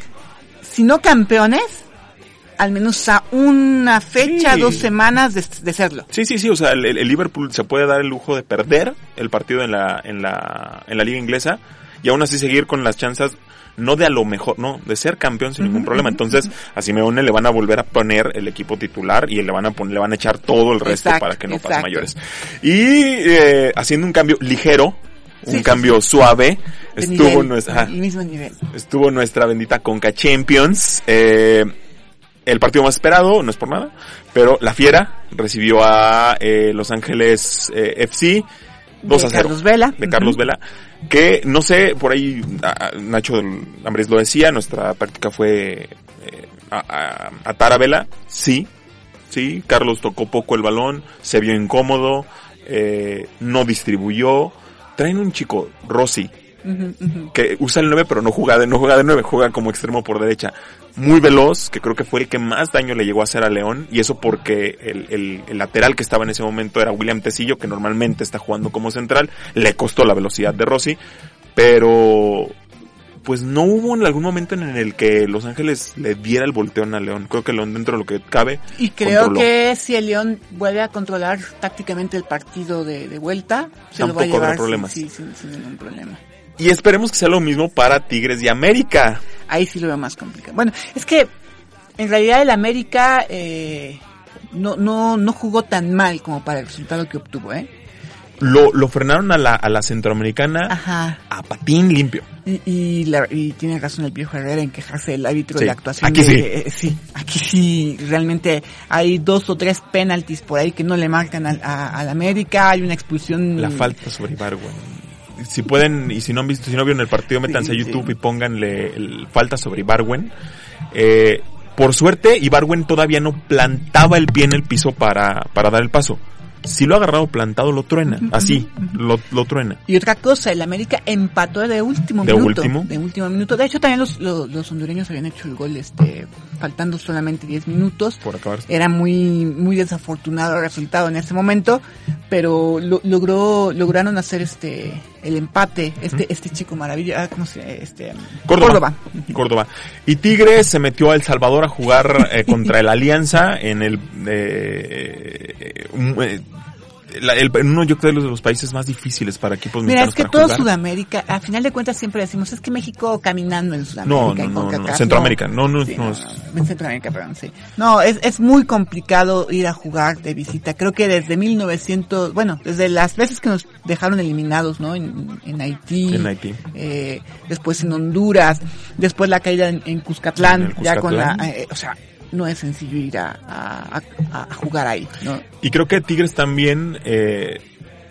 [SPEAKER 5] si no campeones, al menos a una fecha,
[SPEAKER 3] Sí.
[SPEAKER 5] dos semanas de, de serlo.
[SPEAKER 3] Sí, sí, sí, o sea, el, el Liverpool se puede dar el lujo de perder el partido en la, en la, en la liga inglesa y aún así seguir con las chances, no de a lo mejor, no, de ser campeón sin ningún problema. Entonces, a Simeone le van a volver a poner el equipo titular y le van a poner, le van a echar todo el resto
[SPEAKER 5] Exacto,
[SPEAKER 3] para que no pase
[SPEAKER 5] exacto.
[SPEAKER 3] mayores. Y eh, haciendo un cambio ligero, un
[SPEAKER 5] Sí, sí,
[SPEAKER 3] cambio suave,
[SPEAKER 5] De
[SPEAKER 3] estuvo
[SPEAKER 5] nivel,
[SPEAKER 3] nuestra, ajá,
[SPEAKER 5] el mismo nivel.
[SPEAKER 3] estuvo nuestra bendita Conca Champions. Eh, el partido más esperado, no es por nada, pero la Fiera recibió a eh, Los Ángeles eh, FC 2
[SPEAKER 5] De
[SPEAKER 3] a 0.
[SPEAKER 5] Carlos Vela.
[SPEAKER 3] De Carlos. Vela. Que no sé, por ahí a- Nacho Ambrés lo decía, nuestra práctica fue eh, a, a, atar a Vela. Sí, sí, Carlos tocó poco el balón, se vio incómodo, eh, no distribuyó. Traen un chico, Rossi, Que usa el 9 pero no juega de, no juega de 9, juega como extremo por derecha. Muy veloz, que creo que fue el que más daño le llegó a hacer a León, y eso porque el, el, el lateral que estaba en ese momento era William Tecillo, que normalmente está jugando como central, le costó la velocidad de Rossi, pero pues no hubo en algún momento en el que Los Ángeles le diera el volteón a León. Creo que León dentro de lo que cabe.
[SPEAKER 5] Y creo
[SPEAKER 3] controló.
[SPEAKER 5] que si el León vuelve a controlar tácticamente el partido de, de vuelta, se lo va a
[SPEAKER 3] Tampoco habrá
[SPEAKER 5] llevar
[SPEAKER 3] problemas.
[SPEAKER 5] sin, sin- sin ningún problema.
[SPEAKER 3] Y esperemos que sea lo mismo para Tigres y América.
[SPEAKER 5] Ahí sí lo veo más complicado. Bueno, es que en realidad el América eh, no, no, no jugó tan mal como para el resultado que obtuvo, ¿eh?
[SPEAKER 3] Lo, lo frenaron a la, a la centroamericana
[SPEAKER 5] Ajá.
[SPEAKER 3] a patín limpio.
[SPEAKER 5] Y, y, la- y tiene razón el viejo Herrera en quejarse del árbitro
[SPEAKER 3] Sí,
[SPEAKER 5] de la actuación.
[SPEAKER 3] aquí
[SPEAKER 5] de-
[SPEAKER 3] sí.
[SPEAKER 5] eh, sí, aquí sí, realmente hay dos o tres penaltis por ahí que no le marcan al, a- al América, hay una expulsión.
[SPEAKER 3] La falta sobre Ibargüen. Si pueden, y si no han visto, si no vieron el partido, métanse a YouTube y pónganle el falta sobre Ibargüen. Eh, por suerte, Ibargüen todavía no plantaba el pie en el piso para, para dar el paso. Si lo ha agarrado plantado, lo truena. Así, lo, lo truena.
[SPEAKER 5] Y otra cosa, el América empató de último
[SPEAKER 3] ¿De
[SPEAKER 5] minuto.
[SPEAKER 3] último?
[SPEAKER 5] De último minuto. De hecho, también los, los, los hondureños habían hecho el gol este faltando solamente 10 minutos.
[SPEAKER 3] Por acabar.
[SPEAKER 5] Era muy muy desafortunado el resultado en ese momento, pero lo- logró lograron hacer este el empate este este chico maravilla, ah, ¿cómo se este
[SPEAKER 3] Córdoba. Córdoba. Y Tigres se metió a El Salvador a jugar eh, contra el Alianza en el, eh, un- eh, la- el- uno yo creo de los, de los países más difíciles para equipos
[SPEAKER 5] Mira, es que todo
[SPEAKER 3] jugar.
[SPEAKER 5] Sudamérica, a final de cuentas siempre decimos, es que México caminando en Sudamérica.
[SPEAKER 3] No,
[SPEAKER 5] y
[SPEAKER 3] no, no, no, Centroamérica, no, no,
[SPEAKER 5] Sí,
[SPEAKER 3] no,
[SPEAKER 5] no,
[SPEAKER 3] es-
[SPEAKER 5] no, en Centroamérica, perdón, sí. No, es, es muy complicado ir a jugar de visita. Creo que desde 1900, bueno, desde las veces que nos dejaron eliminados, ¿no? En, en Haití.
[SPEAKER 3] En Haití.
[SPEAKER 5] eh, después en Honduras, después la caída en, en Cuscatlán,
[SPEAKER 3] En
[SPEAKER 5] ya con la, eh, o sea, no es sencillo ir a, a, a- a jugar ahí, ¿no?
[SPEAKER 3] Y creo que Tigres también, eh,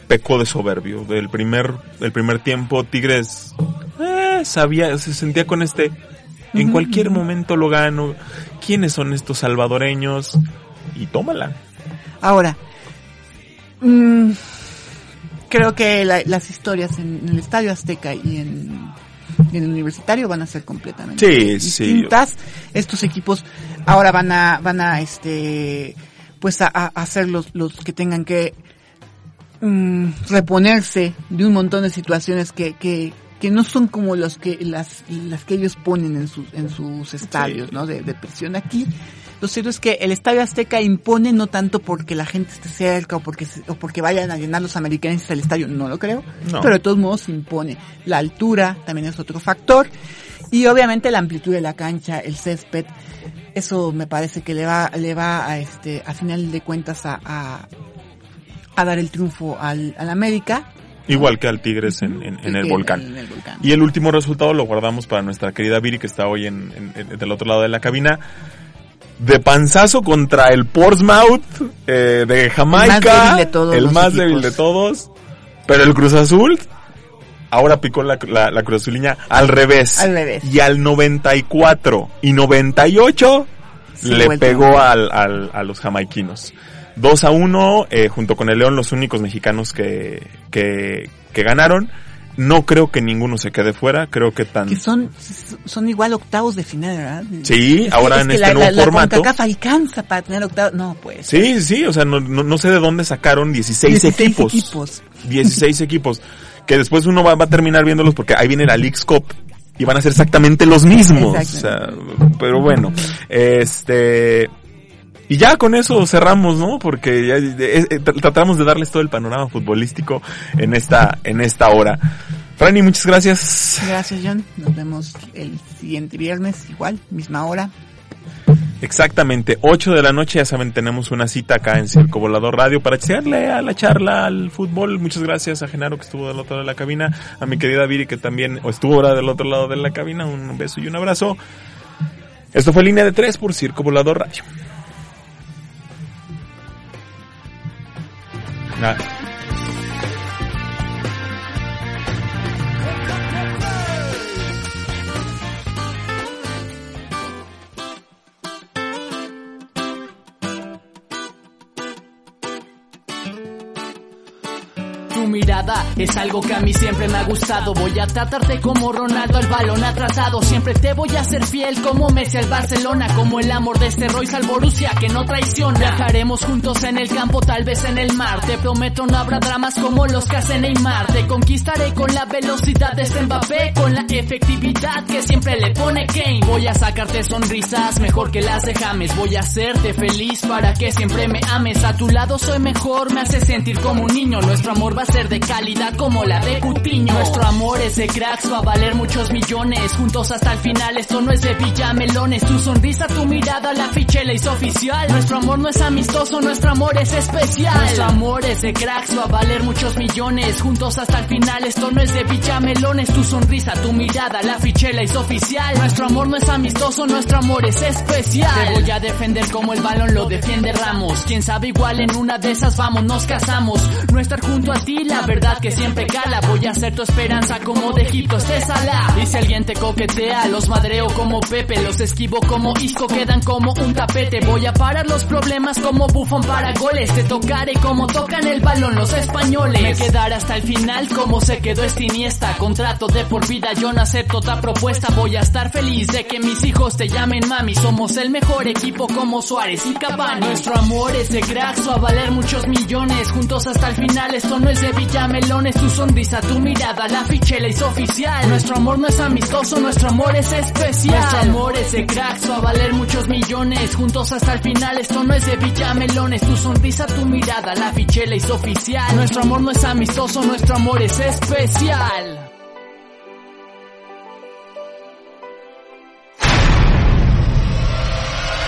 [SPEAKER 3] pecó de soberbio. Del primer, el primer tiempo, Tigres eh, sabía, se sentía con este. En cualquier momento lo gano. ¿Quiénes son estos salvadoreños? Y tómala.
[SPEAKER 5] Ahora, mm, creo que la- las historias en, en el Estadio Azteca y en, y en el Universitario van a ser completamente
[SPEAKER 3] Sí, sí.
[SPEAKER 5] distintas. Estos equipos ahora van a, van a, este, pues a, a hacer los, los que tengan que mm, reponerse de un montón de situaciones que, que, que no son como los que, las, las que ellos ponen en sus, en sus estadios, ¿no? De, de presión aquí. Lo cierto es que el Estadio Azteca impone no tanto porque la gente esté cerca o porque, o porque vayan a llenar los americanos al estadio, no lo creo.
[SPEAKER 3] No.
[SPEAKER 5] Pero de todos modos impone. La altura también es otro factor. Y obviamente la amplitud de la cancha, el césped, eso me parece que le va, le va a este, a final de cuentas a, a, a dar el triunfo al, al América.
[SPEAKER 3] Igual que al Tigres en, en- en el volcán.
[SPEAKER 5] en el volcán.
[SPEAKER 3] Y el último resultado lo guardamos para nuestra querida Viri que está hoy en, en- en- del otro lado de la cabina. De panzazo contra el Portsmouth eh, de Jamaica.
[SPEAKER 5] El más débil de todos
[SPEAKER 3] El más débil de todos. Pero el Cruz Azul ahora picó la, la, la Cruz Azuliña al revés.
[SPEAKER 5] Al revés.
[SPEAKER 3] Y al 94 y 98
[SPEAKER 5] Sí,
[SPEAKER 3] le pegó al, al- a los jamaiquinos. 2 a 1, eh, junto con el León, los únicos mexicanos que, que, que ganaron. No creo que ninguno se quede fuera, creo que tan...
[SPEAKER 5] Que son, son igual octavos de final, ¿verdad?
[SPEAKER 3] Sí,
[SPEAKER 5] Es
[SPEAKER 3] ahora
[SPEAKER 5] es
[SPEAKER 3] en
[SPEAKER 5] que
[SPEAKER 3] este
[SPEAKER 5] la,
[SPEAKER 3] nuevo
[SPEAKER 5] la- la
[SPEAKER 3] formato.
[SPEAKER 5] CONCACAF alcanza para tener octavos. No, pues.
[SPEAKER 3] Sí, sí, o sea, no, no, no sé de dónde sacaron 16,
[SPEAKER 5] 16
[SPEAKER 3] equipos.
[SPEAKER 5] equipos.
[SPEAKER 3] 16 equipos. Que después uno va, va a terminar viéndolos porque ahí viene la League's Cup y van a ser exactamente los mismos. O sea, pero bueno, este... Y ya con eso cerramos, ¿no? Porque ya eh, eh, tr- tratamos de darles todo el panorama futbolístico en esta, en esta hora. Franny, muchas gracias.
[SPEAKER 5] Gracias, John. Nos vemos el siguiente viernes, igual, misma hora.
[SPEAKER 3] Exactamente, 8 de la noche, ya saben, tenemos una cita acá en Circo Volador Radio para echarle a la charla al fútbol. Muchas gracias a Genaro que estuvo del otro lado de la cabina, a mi querida Viri que también estuvo ahora del otro lado de la cabina. Un beso y un abrazo. Esto fue Línea de 3 por Circo Volador Radio. Nada.
[SPEAKER 8] Es algo que a mí siempre me ha gustado. Voy a tratarte como Ronaldo, el balón atrasado. Siempre te voy a ser fiel como Messi al Barcelona. Como el amor de este Royce al Borussia que no traiciona. Viajaremos juntos en el campo, tal vez en el mar. Te prometo no habrá dramas como los que hace Neymar. Te conquistaré con la velocidad de este Mbappé. Con la efectividad que siempre le pone Kane. Voy a sacarte sonrisas mejor que las de James. Voy a hacerte feliz para que siempre me ames. A tu lado soy mejor, me hace sentir como un niño. Nuestro amor va a ser de calidad como la de Cutiño. Nuestro amor es de cracks, va a valer muchos millones. Juntos hasta el final, esto no es de villamelones. Tu sonrisa, tu mirada, la ficha la hizo oficial. Nuestro amor no es amistoso, nuestro amor es especial. Nuestro amor es de cracks, va a valer muchos millones. Juntos hasta el final, esto no es de villamelones. Tu sonrisa, tu mirada, la ficha la hizo oficial. Nuestro amor no es amistoso, nuestro amor es especial. Te voy a defender como el balón lo defiende Ramos. Quién sabe, igual en una de esas vamos, nos casamos. No estar junto a ti, la verdad que siempre cala. Voy a ser tu esperanza como de Egipto este Salah. Y si alguien te coquetea, los madreo como Pepe, los esquivo como Isco, quedan como un tapete. Voy a parar los problemas como Buffon para goles. Te tocaré como tocan el balón los españoles. Me quedaré hasta el final como se quedó este Iniesta. Contrato de por vida, yo no acepto otra propuesta. Voy a estar feliz de que mis hijos te llamen mami. Somos el mejor equipo como Suárez y Cavani. Nuestro amor es de cracks, a valer muchos millones. Juntos hasta el final, esto no es de villamelones. Tu sonrisa, tu mirada, la ficha la hizo oficial. Nuestro amor no es amistoso, nuestro amor es especial. Nuestro amor es de cracks, va a valer muchos millones. Juntos hasta el final, esto no es de villamelones. Tu sonrisa, tu mirada, la ficha la hizo oficial. Nuestro amor no es amistoso, nuestro amor es especial.